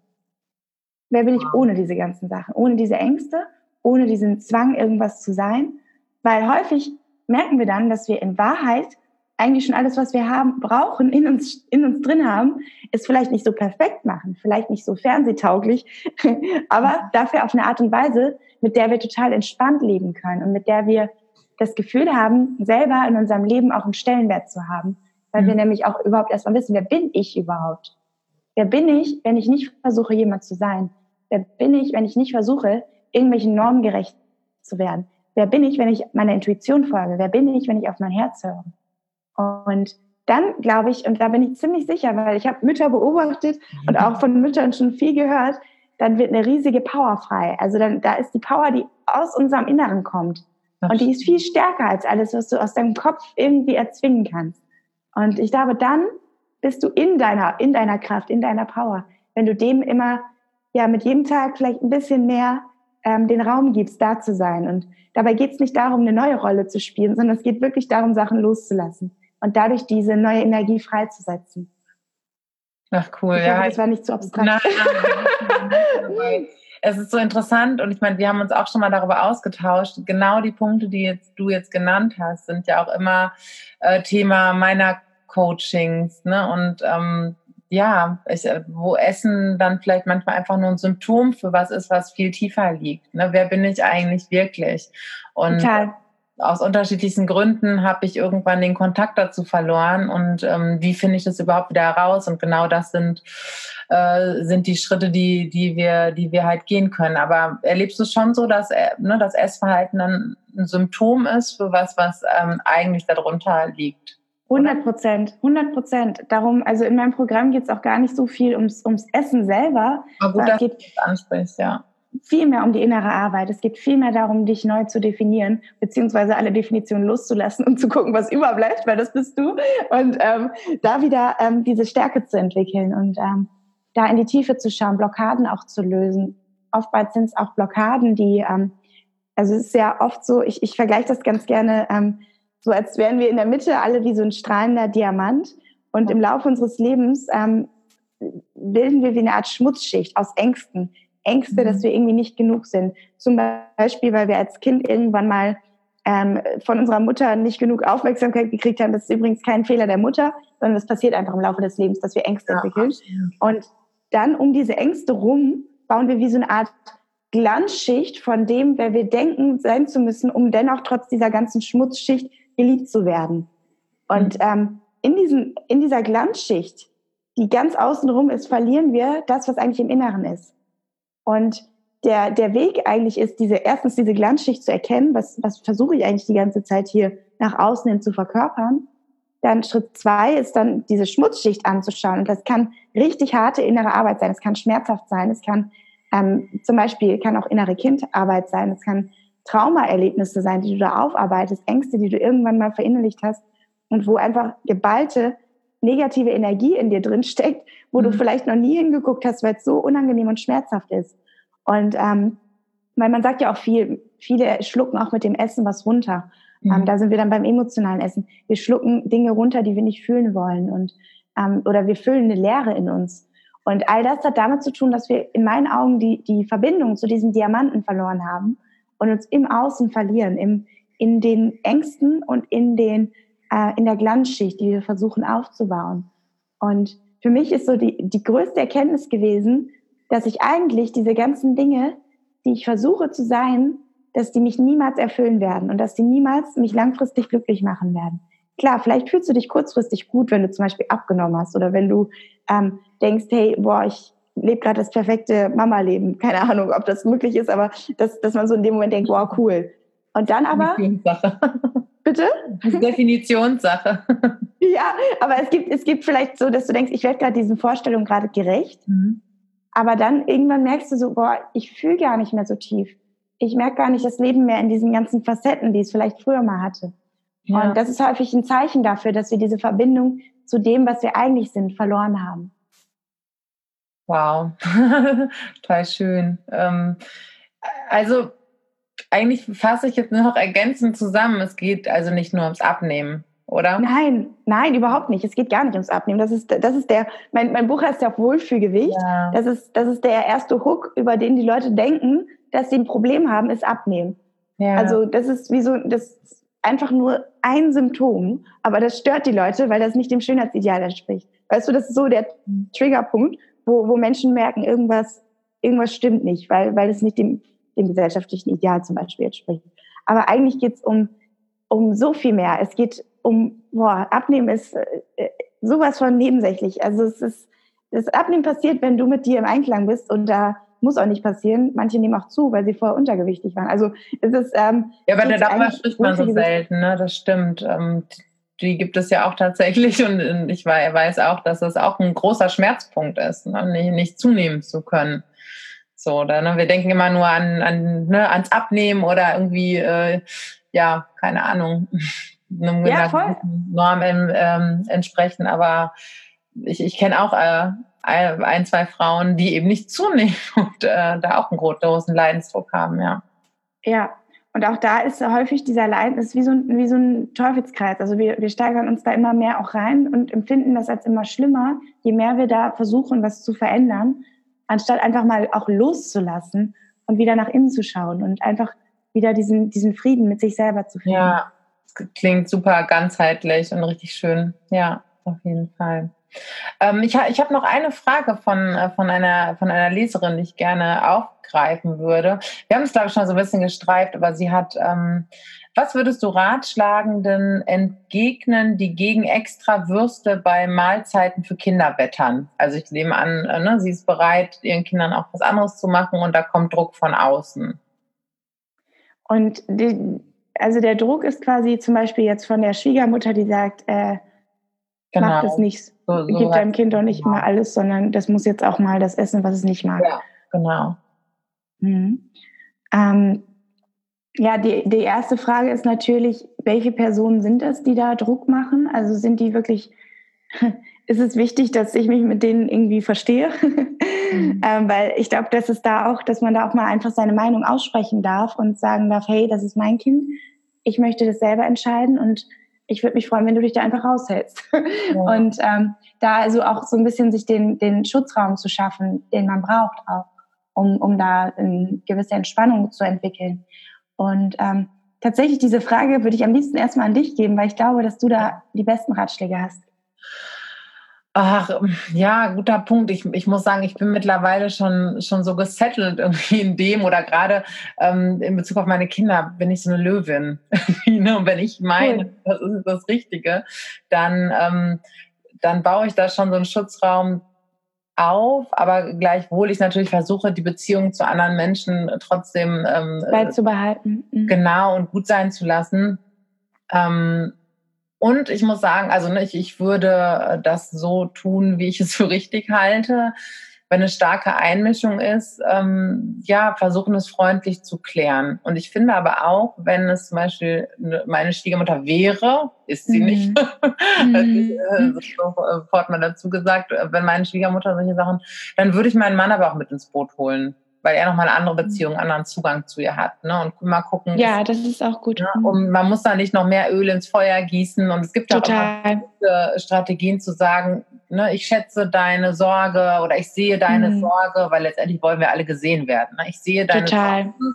Wer bin ich ohne diese ganzen Sachen, ohne diese Ängste, ohne diesen Zwang, irgendwas zu sein? Weil häufig merken wir dann, dass wir in Wahrheit eigentlich schon alles, was wir haben, brauchen, in uns, in uns drin haben, es vielleicht nicht so perfekt machen, vielleicht nicht so fernsehtauglich, [laughs] aber dafür auf eine Art und Weise, mit der wir total entspannt leben können und mit der wir das Gefühl haben, selber in unserem Leben auch einen Stellenwert zu haben, weil mhm. wir nämlich auch überhaupt erstmal wissen, wer bin ich überhaupt? Wer bin ich, wenn ich nicht versuche, jemand zu sein? Wer bin ich, wenn ich nicht versuche, irgendwelchen Normen gerecht zu werden? Wer bin ich, wenn ich meiner Intuition folge? Wer bin ich, wenn ich auf mein Herz höre? Und dann glaube ich, und da bin ich ziemlich sicher, weil ich habe Mütter beobachtet und auch von Müttern schon viel gehört, dann wird eine riesige Power frei. Also dann, da ist die Power, die aus unserem Inneren kommt. Und die ist viel stärker als alles, was du aus deinem Kopf irgendwie erzwingen kannst. Und ich glaube, dann bist du in deiner, in deiner Kraft, in deiner Power. Wenn du dem immer, ja, mit jedem Tag vielleicht ein bisschen mehr ähm, den Raum gibst, da zu sein. Und dabei geht es nicht darum, eine neue Rolle zu spielen, sondern es geht wirklich darum, Sachen loszulassen und dadurch diese neue Energie freizusetzen. Ach cool, ich ja. das war nicht zu abstrakt. Nein, nein, [laughs] es ist so interessant und ich meine, wir haben uns auch schon mal darüber ausgetauscht. Genau die Punkte, die jetzt, du jetzt genannt hast, sind ja auch immer äh, Thema meiner Coachings. Ne? Und ähm, ja, ich, äh, wo Essen dann vielleicht manchmal einfach nur ein Symptom für was ist, was viel tiefer liegt. Ne? Wer bin ich eigentlich wirklich? Und Total. Aus unterschiedlichsten Gründen habe ich irgendwann den Kontakt dazu verloren. Und ähm, wie finde ich das überhaupt wieder heraus? Und genau das sind, äh, sind die Schritte, die, die, wir, die wir halt gehen können. Aber erlebst du es schon so, dass äh, ne, das Essverhalten dann ein Symptom ist für was, was ähm, eigentlich darunter liegt? 100 Prozent, 100 Prozent. Darum, also in meinem Programm geht es auch gar nicht so viel ums, ums Essen selber. Aber gut, dass du das ansprichst, ja. Viel mehr um die innere Arbeit. Es geht viel mehr darum, dich neu zu definieren, beziehungsweise alle Definitionen loszulassen und zu gucken, was überbleibt, weil das bist du. Und ähm, da wieder ähm, diese Stärke zu entwickeln und ähm, da in die Tiefe zu schauen, Blockaden auch zu lösen. Oftmals sind es auch Blockaden, die, ähm, also es ist ja oft so, ich, ich vergleiche das ganz gerne, ähm, so als wären wir in der Mitte alle wie so ein strahlender Diamant. Und im Laufe unseres Lebens ähm, bilden wir wie eine Art Schmutzschicht aus Ängsten. Ängste, mhm. dass wir irgendwie nicht genug sind. Zum Beispiel, weil wir als Kind irgendwann mal ähm, von unserer Mutter nicht genug Aufmerksamkeit gekriegt haben. Das ist übrigens kein Fehler der Mutter, sondern das passiert einfach im Laufe des Lebens, dass wir Ängste ja, entwickeln. Und dann um diese Ängste rum bauen wir wie so eine Art Glanzschicht von dem, wer wir denken sein zu müssen, um dennoch trotz dieser ganzen Schmutzschicht geliebt zu werden. Und mhm. ähm, in, diesen, in dieser Glanzschicht, die ganz außenrum ist, verlieren wir das, was eigentlich im Inneren ist. Und der, der Weg eigentlich ist, diese, erstens diese Glanzschicht zu erkennen, was, was versuche ich eigentlich die ganze Zeit hier nach außen hin zu verkörpern. Dann Schritt zwei ist dann diese Schmutzschicht anzuschauen. Und das kann richtig harte innere Arbeit sein. Es kann schmerzhaft sein. Es kann ähm, zum Beispiel kann auch innere Kindarbeit sein. Es kann Traumaerlebnisse sein, die du da aufarbeitest, Ängste, die du irgendwann mal verinnerlicht hast und wo einfach geballte negative Energie in dir drin steckt, wo mhm. du vielleicht noch nie hingeguckt hast, weil es so unangenehm und schmerzhaft ist. Und ähm, weil man sagt ja auch viel, viele schlucken auch mit dem Essen was runter. Mhm. Ähm, da sind wir dann beim emotionalen Essen. Wir schlucken Dinge runter, die wir nicht fühlen wollen und ähm, oder wir füllen eine Leere in uns. Und all das hat damit zu tun, dass wir in meinen Augen die, die Verbindung zu diesem Diamanten verloren haben und uns im Außen verlieren, im in den Ängsten und in, den, äh, in der Glanzschicht, die wir versuchen aufzubauen. Und für mich ist so die, die größte Erkenntnis gewesen, dass ich eigentlich diese ganzen Dinge, die ich versuche zu sein, dass die mich niemals erfüllen werden und dass die niemals mich langfristig glücklich machen werden. Klar, vielleicht fühlst du dich kurzfristig gut, wenn du zum Beispiel abgenommen hast oder wenn du ähm, denkst, hey, boah, ich lebe gerade das perfekte Mama-Leben. Keine Ahnung, ob das möglich ist, aber dass, dass man so in dem Moment denkt, wow, cool. Und dann aber. Bitte? Definitionssache. [laughs] ja, aber es gibt, es gibt vielleicht so, dass du denkst, ich werde gerade diesen Vorstellungen gerade gerecht. Mhm. Aber dann irgendwann merkst du so, boah, ich fühle gar nicht mehr so tief. Ich merke gar nicht das Leben mehr in diesen ganzen Facetten, die es vielleicht früher mal hatte. Ja. Und das ist häufig ein Zeichen dafür, dass wir diese Verbindung zu dem, was wir eigentlich sind, verloren haben. Wow, [laughs] total schön. Ähm, also eigentlich fasse ich jetzt nur noch ergänzend zusammen. Es geht also nicht nur ums Abnehmen, oder? Nein, nein, überhaupt nicht. Es geht gar nicht ums Abnehmen. Das ist, das ist der, mein, mein Buch heißt ja Wohlfühlgewicht. Ja. Das, ist, das ist der erste Hook, über den die Leute denken, dass sie ein Problem haben, ist Abnehmen. Ja. Also das ist wie so, das ist einfach nur ein Symptom, aber das stört die Leute, weil das nicht dem Schönheitsideal entspricht. Weißt du, das ist so der Triggerpunkt, wo, wo Menschen merken, irgendwas, irgendwas stimmt nicht, weil, weil es nicht dem dem gesellschaftlichen Ideal zum Beispiel entspricht. Aber eigentlich geht es um, um so viel mehr. Es geht um, boah, Abnehmen ist äh, sowas von nebensächlich. Also es ist, das Abnehmen passiert, wenn du mit dir im Einklang bist und da muss auch nicht passieren. Manche nehmen auch zu, weil sie vorher untergewichtig waren. Also es ist ähm, ja, aber darüber spricht man so selten. Ne? Das stimmt. Ähm, die gibt es ja auch tatsächlich [laughs] und ich weiß auch, dass es auch ein großer Schmerzpunkt ist, ne? nicht, nicht zunehmen zu können. So, oder, ne? Wir denken immer nur an, an ne, ans Abnehmen oder irgendwie, äh, ja, keine Ahnung, [laughs] einem ja, voll. Norm ähm, entsprechen. Aber ich, ich kenne auch äh, ein, zwei Frauen, die eben nicht zunehmen [laughs] und äh, da auch einen großen Leidensdruck haben, ja. Ja, und auch da ist häufig dieser Leid, ist wie so, ein, wie so ein Teufelskreis. Also wir, wir steigern uns da immer mehr auch rein und empfinden das als immer schlimmer, je mehr wir da versuchen, was zu verändern anstatt einfach mal auch loszulassen und wieder nach innen zu schauen und einfach wieder diesen, diesen Frieden mit sich selber zu finden. Ja, klingt super ganzheitlich und richtig schön. Ja, auf jeden Fall. Ähm, ich ich habe noch eine Frage von, äh, von, einer, von einer Leserin, die ich gerne aufgreifen würde. Wir haben es, glaube ich, schon so ein bisschen gestreift, aber sie hat ähm, was würdest du Ratschlagenden entgegnen, die gegen extra Würste bei Mahlzeiten für Kinder wettern? Also ich nehme an, äh, ne, sie ist bereit, ihren Kindern auch was anderes zu machen und da kommt Druck von außen. Und die, also der Druck ist quasi zum Beispiel jetzt von der Schwiegermutter, die sagt, äh, genau. mach das nicht, so, so gib deinem Kind doch nicht genau. immer alles, sondern das muss jetzt auch mal das essen, was es nicht mag. Ja, genau. Mhm. Ähm, ja, die, die erste Frage ist natürlich, welche Personen sind es, die da Druck machen? Also sind die wirklich, [laughs] ist es wichtig, dass ich mich mit denen irgendwie verstehe? [laughs] Mhm. ähm, weil ich glaube, dass es da auch, dass man da auch mal einfach seine Meinung aussprechen darf und sagen darf, hey, das ist mein Kind, ich möchte das selber entscheiden und ich würde mich freuen, wenn du dich da einfach raushältst. [laughs] Ja. Und ähm, da also auch so ein bisschen sich den, den Schutzraum zu schaffen, den man braucht auch, um, um da eine gewisse Entspannung zu entwickeln. Und ähm, tatsächlich diese Frage würde ich am liebsten erstmal an dich geben, weil ich glaube, dass du da die besten Ratschläge hast. Ach, ja, guter Punkt. Ich, ich muss sagen, ich bin mittlerweile schon, schon so gesettelt irgendwie in dem oder gerade ähm, in Bezug auf meine Kinder bin ich so eine Löwin. [laughs] Und wenn ich meine, cool. das ist das Richtige, dann, ähm, dann baue ich da schon so einen Schutzraum auf, aber gleichwohl ich natürlich versuche, die Beziehung zu anderen Menschen trotzdem ähm, beizubehalten. Mhm. Genau und gut sein zu lassen. Ähm, und ich muss sagen, also ne, ich, ich würde das so tun, wie ich es für richtig halte wenn eine starke Einmischung ist, ähm, ja, versuchen es freundlich zu klären. Und ich finde aber auch, wenn es zum Beispiel meine Schwiegermutter wäre, ist sie mhm. nicht, mhm. [laughs] also sofort mal dazu gesagt, wenn meine Schwiegermutter solche Sachen, dann würde ich meinen Mann aber auch mit ins Boot holen weil er nochmal eine andere mhm. Beziehung, einen anderen Zugang zu ihr hat. Ne? Und mal gucken. Ja, das ist auch gut. Ne? Und man muss da nicht noch mehr Öl ins Feuer gießen. Und es gibt Total. auch gute Strategien zu sagen, ne, ich schätze deine Sorge oder ich sehe deine mhm. Sorge, weil letztendlich wollen wir alle gesehen werden. Ne? Ich sehe deine Total. Sorge.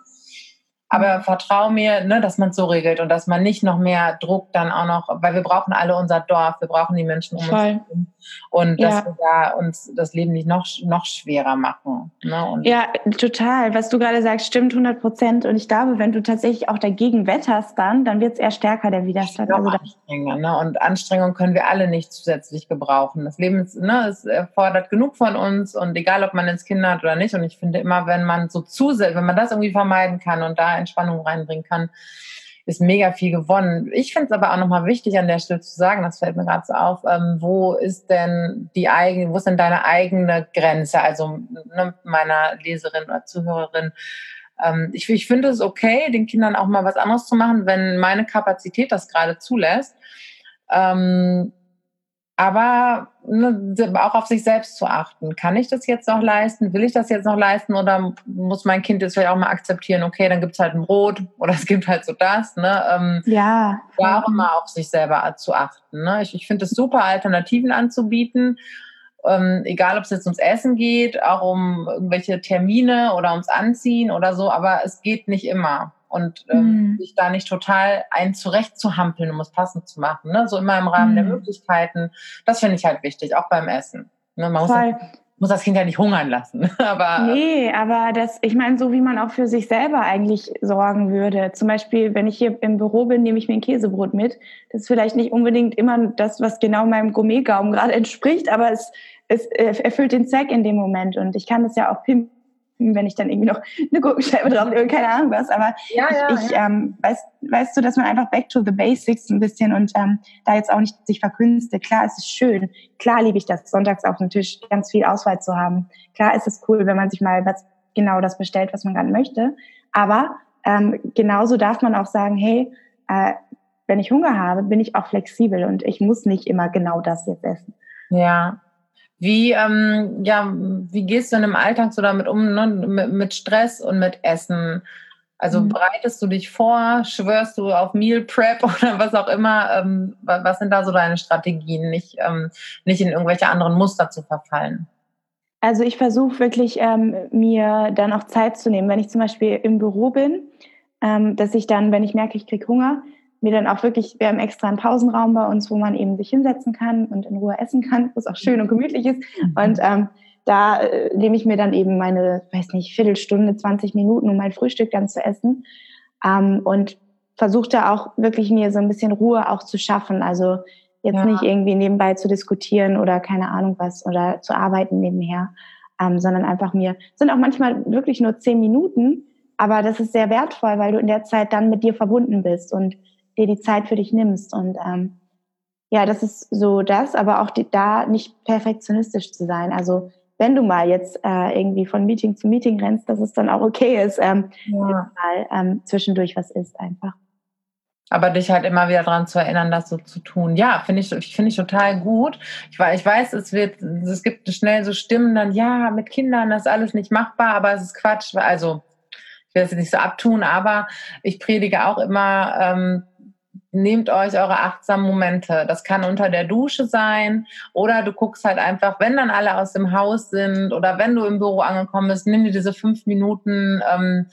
Aber vertrau mir, ne, dass man es so regelt und dass man nicht noch mehr Druck dann auch noch, weil wir brauchen alle unser Dorf, wir brauchen die Menschen um Voll. uns. Und ja. dass wir da uns das Leben nicht noch, noch schwerer machen. Ne? ja, total. Was du gerade sagst, stimmt 100 Prozent. Und ich glaube, wenn du tatsächlich auch dagegen wetterst dann, dann wird es eher stärker, der Widerstand. Also Anstrengung, ne? Und Anstrengung können wir alle nicht zusätzlich gebrauchen. Das Leben ist, ne, es erfordert genug von uns und egal, ob man ins Kind hat oder nicht. Und ich finde immer, wenn man so zusätzlich, wenn man das irgendwie vermeiden kann und da Entspannung reinbringen kann, ist mega viel gewonnen. Ich finde es aber auch nochmal wichtig an der Stelle zu sagen, das fällt mir gerade so auf, ähm, wo ist denn die eigene, wo ist denn deine eigene Grenze, also ne, meiner Leserin oder Zuhörerin, ähm, ich, ich finde es okay, den Kindern auch mal was anderes zu machen, wenn meine Kapazität das gerade zulässt. Ähm, aber ne, auch auf sich selbst zu achten. Kann ich das jetzt noch leisten? Will ich das jetzt noch leisten? Oder muss mein Kind jetzt vielleicht auch mal akzeptieren, okay, dann gibt es halt ein Brot [laughs] oder es gibt halt so das. Ne? Ähm, ja. Auch immer auf sich selber zu achten. Ne? Ich, ich finde es super, Alternativen anzubieten. Ähm, egal, ob es jetzt ums Essen geht, auch um irgendwelche Termine oder ums Anziehen oder so, aber es geht nicht immer und ähm, mhm. sich da nicht total ein zurecht zu hampeln, um es passend zu machen. Ne? So immer im Rahmen mhm. der Möglichkeiten. Das finde ich halt wichtig, auch beim Essen. Ne? Man Voll. muss, muss das Kind ja nicht hungern lassen. [laughs] aber nee, aber das, ich meine, so wie man auch für sich selber eigentlich sorgen würde. Zum Beispiel, wenn ich hier im Büro bin, nehme ich mir ein Käsebrot mit. Das ist vielleicht nicht unbedingt immer das, was genau meinem Gourmetgaumen [laughs] gerade entspricht, aber es, es erfüllt den Zweck in dem Moment. Und ich kann das ja auch pimpen wenn ich dann irgendwie noch eine Gurkenscheibe drauf lege, keine Ahnung was. Aber ja, ja, ich, ich ja. Ähm, weiß, weißt du, dass man einfach back to the basics ein bisschen und ähm, da jetzt auch nicht sich verkünstet. Klar, es ist schön. Klar liebe ich das, sonntags auf dem Tisch ganz viel Auswahl zu haben. Klar ist es cool, wenn man sich mal was genau das bestellt, was man gerade möchte. Aber ähm, genauso darf man auch sagen, hey, äh, wenn ich Hunger habe, bin ich auch flexibel und ich muss nicht immer genau das jetzt essen. Ja, wie, ähm, ja, wie gehst du denn im Alltag so damit um, ne? mit, mit Stress und mit Essen? Also mhm. bereitest du dich vor, schwörst du auf Meal Prep [laughs] oder was auch immer? Ähm, was sind da so deine Strategien, nicht, ähm, nicht in irgendwelche anderen Muster zu verfallen? Also ich versuche wirklich, ähm, mir dann auch Zeit zu nehmen, wenn ich zum Beispiel im Büro bin, ähm, dass ich dann, wenn ich merke, ich kriege Hunger, mir dann auch wirklich, wir haben extra einen Pausenraum bei uns, wo man eben sich hinsetzen kann und in Ruhe essen kann, wo es auch schön und gemütlich ist. Mhm. Und ähm, da äh, nehme ich mir dann eben meine, weiß nicht, Viertelstunde, 20 Minuten, um mein Frühstück dann zu essen. Ähm, und versuche da auch wirklich mir so ein bisschen Ruhe auch zu schaffen. Also jetzt ja. nicht irgendwie nebenbei zu diskutieren oder keine Ahnung was oder zu arbeiten nebenher, ähm, sondern einfach mir, sind auch manchmal wirklich nur zehn Minuten, aber das ist sehr wertvoll, weil du in der Zeit dann mit dir verbunden bist und dir die Zeit für dich nimmst. Und ähm, ja, das ist so das, aber auch die, da nicht perfektionistisch zu sein. Also wenn du mal jetzt äh, irgendwie von Meeting zu Meeting rennst, dass es dann auch okay ist, ähm, ja. mal ähm, zwischendurch was ist einfach. Aber dich halt immer wieder daran zu erinnern, das so zu tun. Ja, finde ich, finde ich total gut. Ich, ich weiß, es wird, es gibt schnell so Stimmen dann, ja, mit Kindern das ist alles nicht machbar, aber es ist Quatsch. Also, ich will es nicht so abtun, aber ich predige auch immer, ähm, nehmt euch eure achtsamen Momente. Das kann unter der Dusche sein oder du guckst halt einfach, wenn dann alle aus dem Haus sind oder wenn du im Büro angekommen bist, nimm dir diese fünf Minuten, ähm,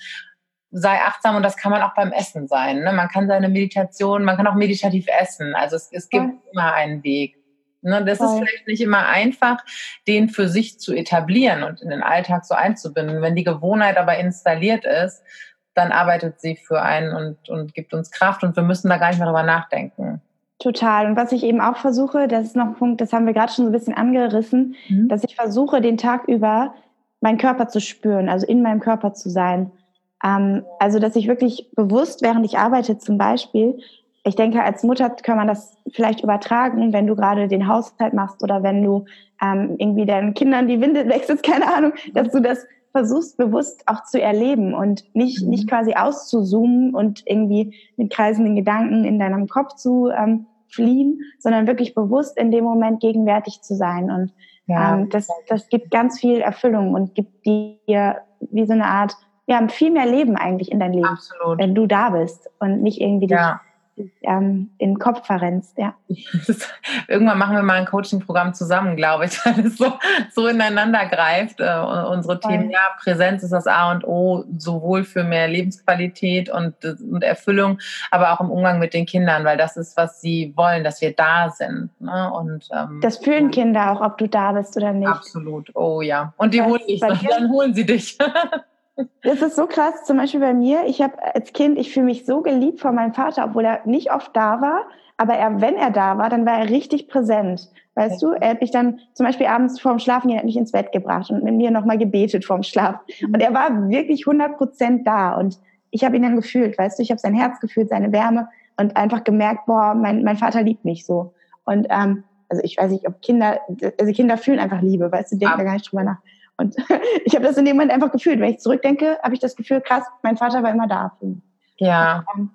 sei achtsam und das kann man auch beim Essen sein. Ne? Man kann seine Meditation, man kann auch meditativ essen. Also es, es gibt ja. immer einen Weg. Ne? Das ist vielleicht nicht immer einfach, den für sich zu etablieren und in den Alltag so einzubinden. Wenn die Gewohnheit aber installiert ist, dann arbeitet sie für einen und, und gibt uns Kraft und wir müssen da gar nicht mehr drüber nachdenken. Total. Und was ich eben auch versuche, das ist noch ein Punkt, das haben wir gerade schon so ein bisschen angerissen, mhm. dass ich versuche, den Tag über meinen Körper zu spüren, also in meinem Körper zu sein. Ähm, also, dass ich wirklich bewusst, während ich arbeite zum Beispiel, ich denke, als Mutter kann man das vielleicht übertragen, wenn du gerade den Haushalt machst oder wenn du ähm, irgendwie deinen Kindern die Windel wechselst, [laughs] keine Ahnung, dass du das versuchst bewusst auch zu erleben und nicht, mhm. nicht quasi auszuzoomen und irgendwie mit kreisenden Gedanken in deinem Kopf zu ähm, fliehen, sondern wirklich bewusst in dem Moment gegenwärtig zu sein. Und ja. ähm, das, das gibt ganz viel Erfüllung und gibt dir wie so eine Art, ja, viel mehr Leben eigentlich in dein Leben, Absolut. wenn du da bist und nicht irgendwie ja. Ähm, in den Kopf verrennst, ja. Irgendwann machen wir mal ein Coaching-Programm zusammen, glaube ich, [laughs] weil es so, so ineinander greift. Äh, unsere Voll. Themen, ja, Präsenz ist das A und O, sowohl für mehr Lebensqualität und, und Erfüllung, aber auch im Umgang mit den Kindern, weil das ist, was sie wollen, dass wir da sind. Ne? Und, ähm, das fühlen Kinder auch, ob du da bist oder nicht. Absolut, oh ja. Und die holen dich, dann holen sie dich. [laughs] Das ist so krass. Zum Beispiel bei mir, ich habe als Kind, ich fühle mich so geliebt von meinem Vater, obwohl er nicht oft da war. Aber er, wenn er da war, dann war er richtig präsent. Weißt du, er hat mich dann zum Beispiel abends vorm Schlafen hat mich ins Bett gebracht und mit mir nochmal gebetet vorm Schlaf. Mhm. Und er war wirklich 100 Prozent da. Und ich habe ihn dann gefühlt, weißt du, ich habe sein Herz gefühlt, seine Wärme und einfach gemerkt, boah, mein, mein Vater liebt mich so. Und ähm, also ich weiß nicht, ob Kinder, also Kinder fühlen einfach Liebe, weißt du, denken da gar nicht drüber nach. Und [laughs] ich habe das in dem Moment einfach gefühlt. Wenn ich zurückdenke, habe ich das Gefühl, krass, mein Vater war immer da. Ja. Ähm,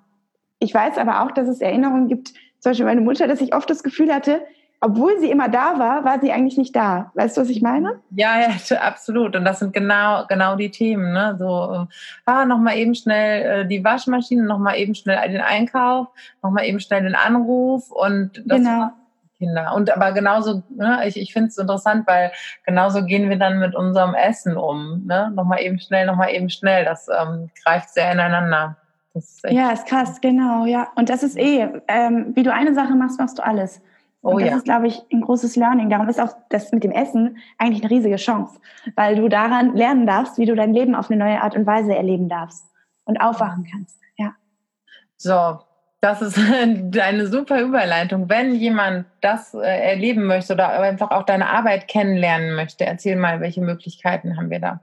ich weiß aber auch, dass es Erinnerungen gibt, zum Beispiel meine Mutter, dass ich oft das Gefühl hatte, obwohl sie immer da war, war sie eigentlich nicht da. Weißt du, was ich meine? Ja, ja, absolut. Und das sind genau, genau die Themen. Ne? So, ah, nochmal eben schnell äh, die Waschmaschine, nochmal eben schnell den Einkauf, nochmal eben schnell den Anruf und das genau. Kinder. Und aber genauso, ne, ich, ich finde es interessant, weil genauso gehen wir dann mit unserem Essen um. Ne? Nochmal eben schnell, nochmal eben schnell. Das ähm, greift sehr ineinander. Ist ja, ist krass, genau, ja. Und das ist eh, ähm, wie du eine Sache machst, machst du alles. Und oh, das ja. ist, glaube ich, ein großes Learning. Darum ist auch das mit dem Essen eigentlich eine riesige Chance, weil du daran lernen darfst, wie du dein Leben auf eine neue Art und Weise erleben darfst und aufwachen kannst. Ja. So, das ist [laughs] eine super Überleitung. Wenn jemand das äh, erleben möchte oder einfach auch deine Arbeit kennenlernen möchte, erzähl mal, welche Möglichkeiten haben wir da?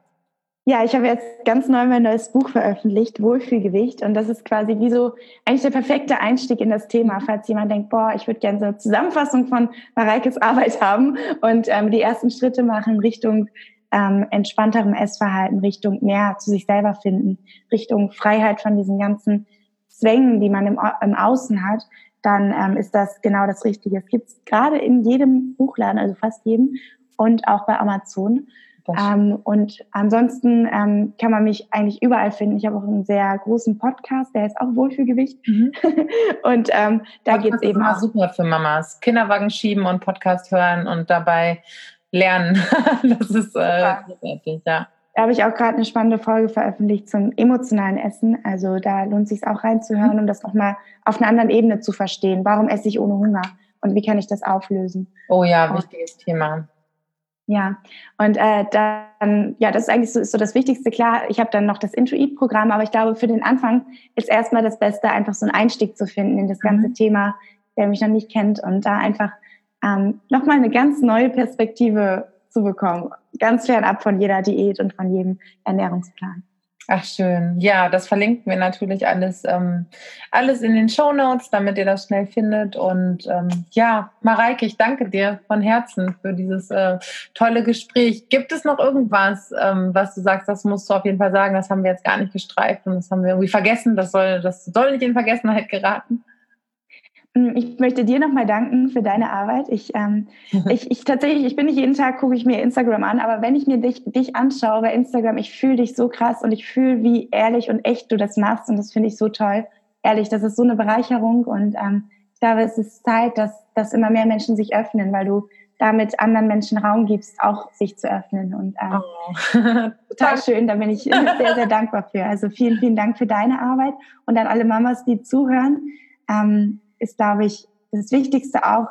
Ja, ich habe jetzt ganz neu mein neues Buch veröffentlicht, Wohlfühlgewicht. Und das ist quasi wie so eigentlich der perfekte Einstieg in das Thema, falls jemand denkt, boah, ich würde gerne so eine Zusammenfassung von Mareikes Arbeit haben und ähm, die ersten Schritte machen Richtung ähm, entspannterem Essverhalten, Richtung mehr zu sich selber finden, Richtung Freiheit von diesen ganzen Zwängen, die man im, im Außen hat, dann ähm, ist das genau das Richtige. Es gibt es gerade in jedem Buchladen, also fast jedem, und auch bei Amazon. Ähm, und ansonsten ähm, kann man mich eigentlich überall finden. Ich habe auch einen sehr großen Podcast, der ist auch Wohlfühlgewicht. Mhm. [laughs] und ähm, da geht es eben auch. super für Mamas. Kinderwagen schieben und Podcast hören und dabei lernen. [laughs] das ist äh, großartig, ja. Da habe ich auch gerade eine spannende Folge veröffentlicht zum emotionalen Essen. Also da lohnt sich auch reinzuhören, um das nochmal auf einer anderen Ebene zu verstehen. Warum esse ich ohne Hunger? Und wie kann ich das auflösen? Oh ja, wichtiges Thema. Ja, und äh, dann, ja, das ist eigentlich so, ist so das Wichtigste. Klar, ich habe dann noch das Intuit-Programm, aber ich glaube, für den Anfang ist erstmal das Beste, einfach so einen Einstieg zu finden in das ganze mhm. Thema, der mich noch nicht kennt und da einfach ähm, nochmal eine ganz neue Perspektive zu bekommen. Ganz fernab von jeder Diät und von jedem Ernährungsplan. Ach schön. Ja, das verlinken wir natürlich alles, ähm, alles in den Show Notes, damit ihr das schnell findet. Und ähm, ja, Mareike, ich danke dir von Herzen für dieses äh, tolle Gespräch. Gibt es noch irgendwas, ähm, was du sagst, das musst du auf jeden Fall sagen, das haben wir jetzt gar nicht gestreift und das haben wir irgendwie vergessen, das soll, das soll nicht in Vergessenheit geraten? Hm, ich möchte dir nochmal danken für deine Arbeit. Ich, ähm, [laughs] ich, ich tatsächlich, ich bin nicht jeden Tag, gucke ich mir Instagram an, aber wenn ich mir dich, dich anschaue bei Instagram, ich fühle dich so krass und ich fühle, wie ehrlich und echt du das machst und das finde ich so toll. Ehrlich, das ist so eine Bereicherung und ähm, ich glaube, es ist Zeit, dass, dass immer mehr Menschen sich öffnen, weil du damit anderen Menschen Raum gibst, auch sich zu öffnen. Und ähm, oh. [laughs] total schön, da bin ich [laughs] sehr, sehr dankbar für. Also vielen, vielen Dank für deine Arbeit und an alle Mamas, die zuhören. Ähm, ist, glaube ich, das Wichtigste auch,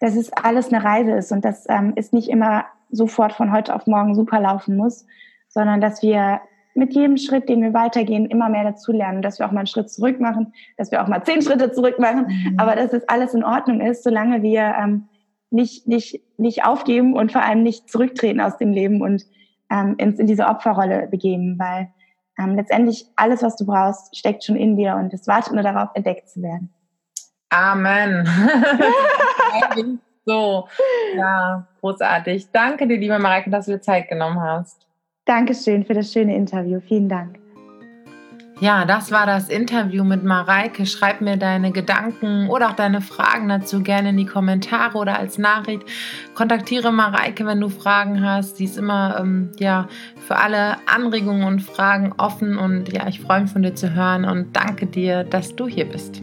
dass es alles eine Reise ist und dass ähm, es nicht immer sofort von heute auf morgen super laufen muss, sondern dass wir mit jedem Schritt, den wir weitergehen, immer mehr dazulernen, dass wir auch mal einen Schritt zurück machen, dass wir auch mal zehn Schritte zurück machen, mhm. aber dass es alles in Ordnung ist, solange wir ähm, nicht, nicht, nicht aufgeben und vor allem nicht zurücktreten aus dem Leben und ähm, ins, in diese Opferrolle begeben, weil ähm, letztendlich alles, was du brauchst, steckt schon in dir und es wartet nur darauf, entdeckt zu werden. Amen. [laughs] so, ja, großartig. Danke dir, liebe Mareike, dass du dir Zeit genommen hast. Dankeschön für das schöne Interview. Vielen Dank. Ja, das war das Interview mit Mareike. Schreib mir deine Gedanken oder auch deine Fragen dazu gerne in die Kommentare oder als Nachricht. Kontaktiere Mareike, wenn du Fragen hast. Sie ist immer ähm, ja, für alle Anregungen und Fragen offen und ja, ich freue mich von dir zu hören und danke dir, dass du hier bist.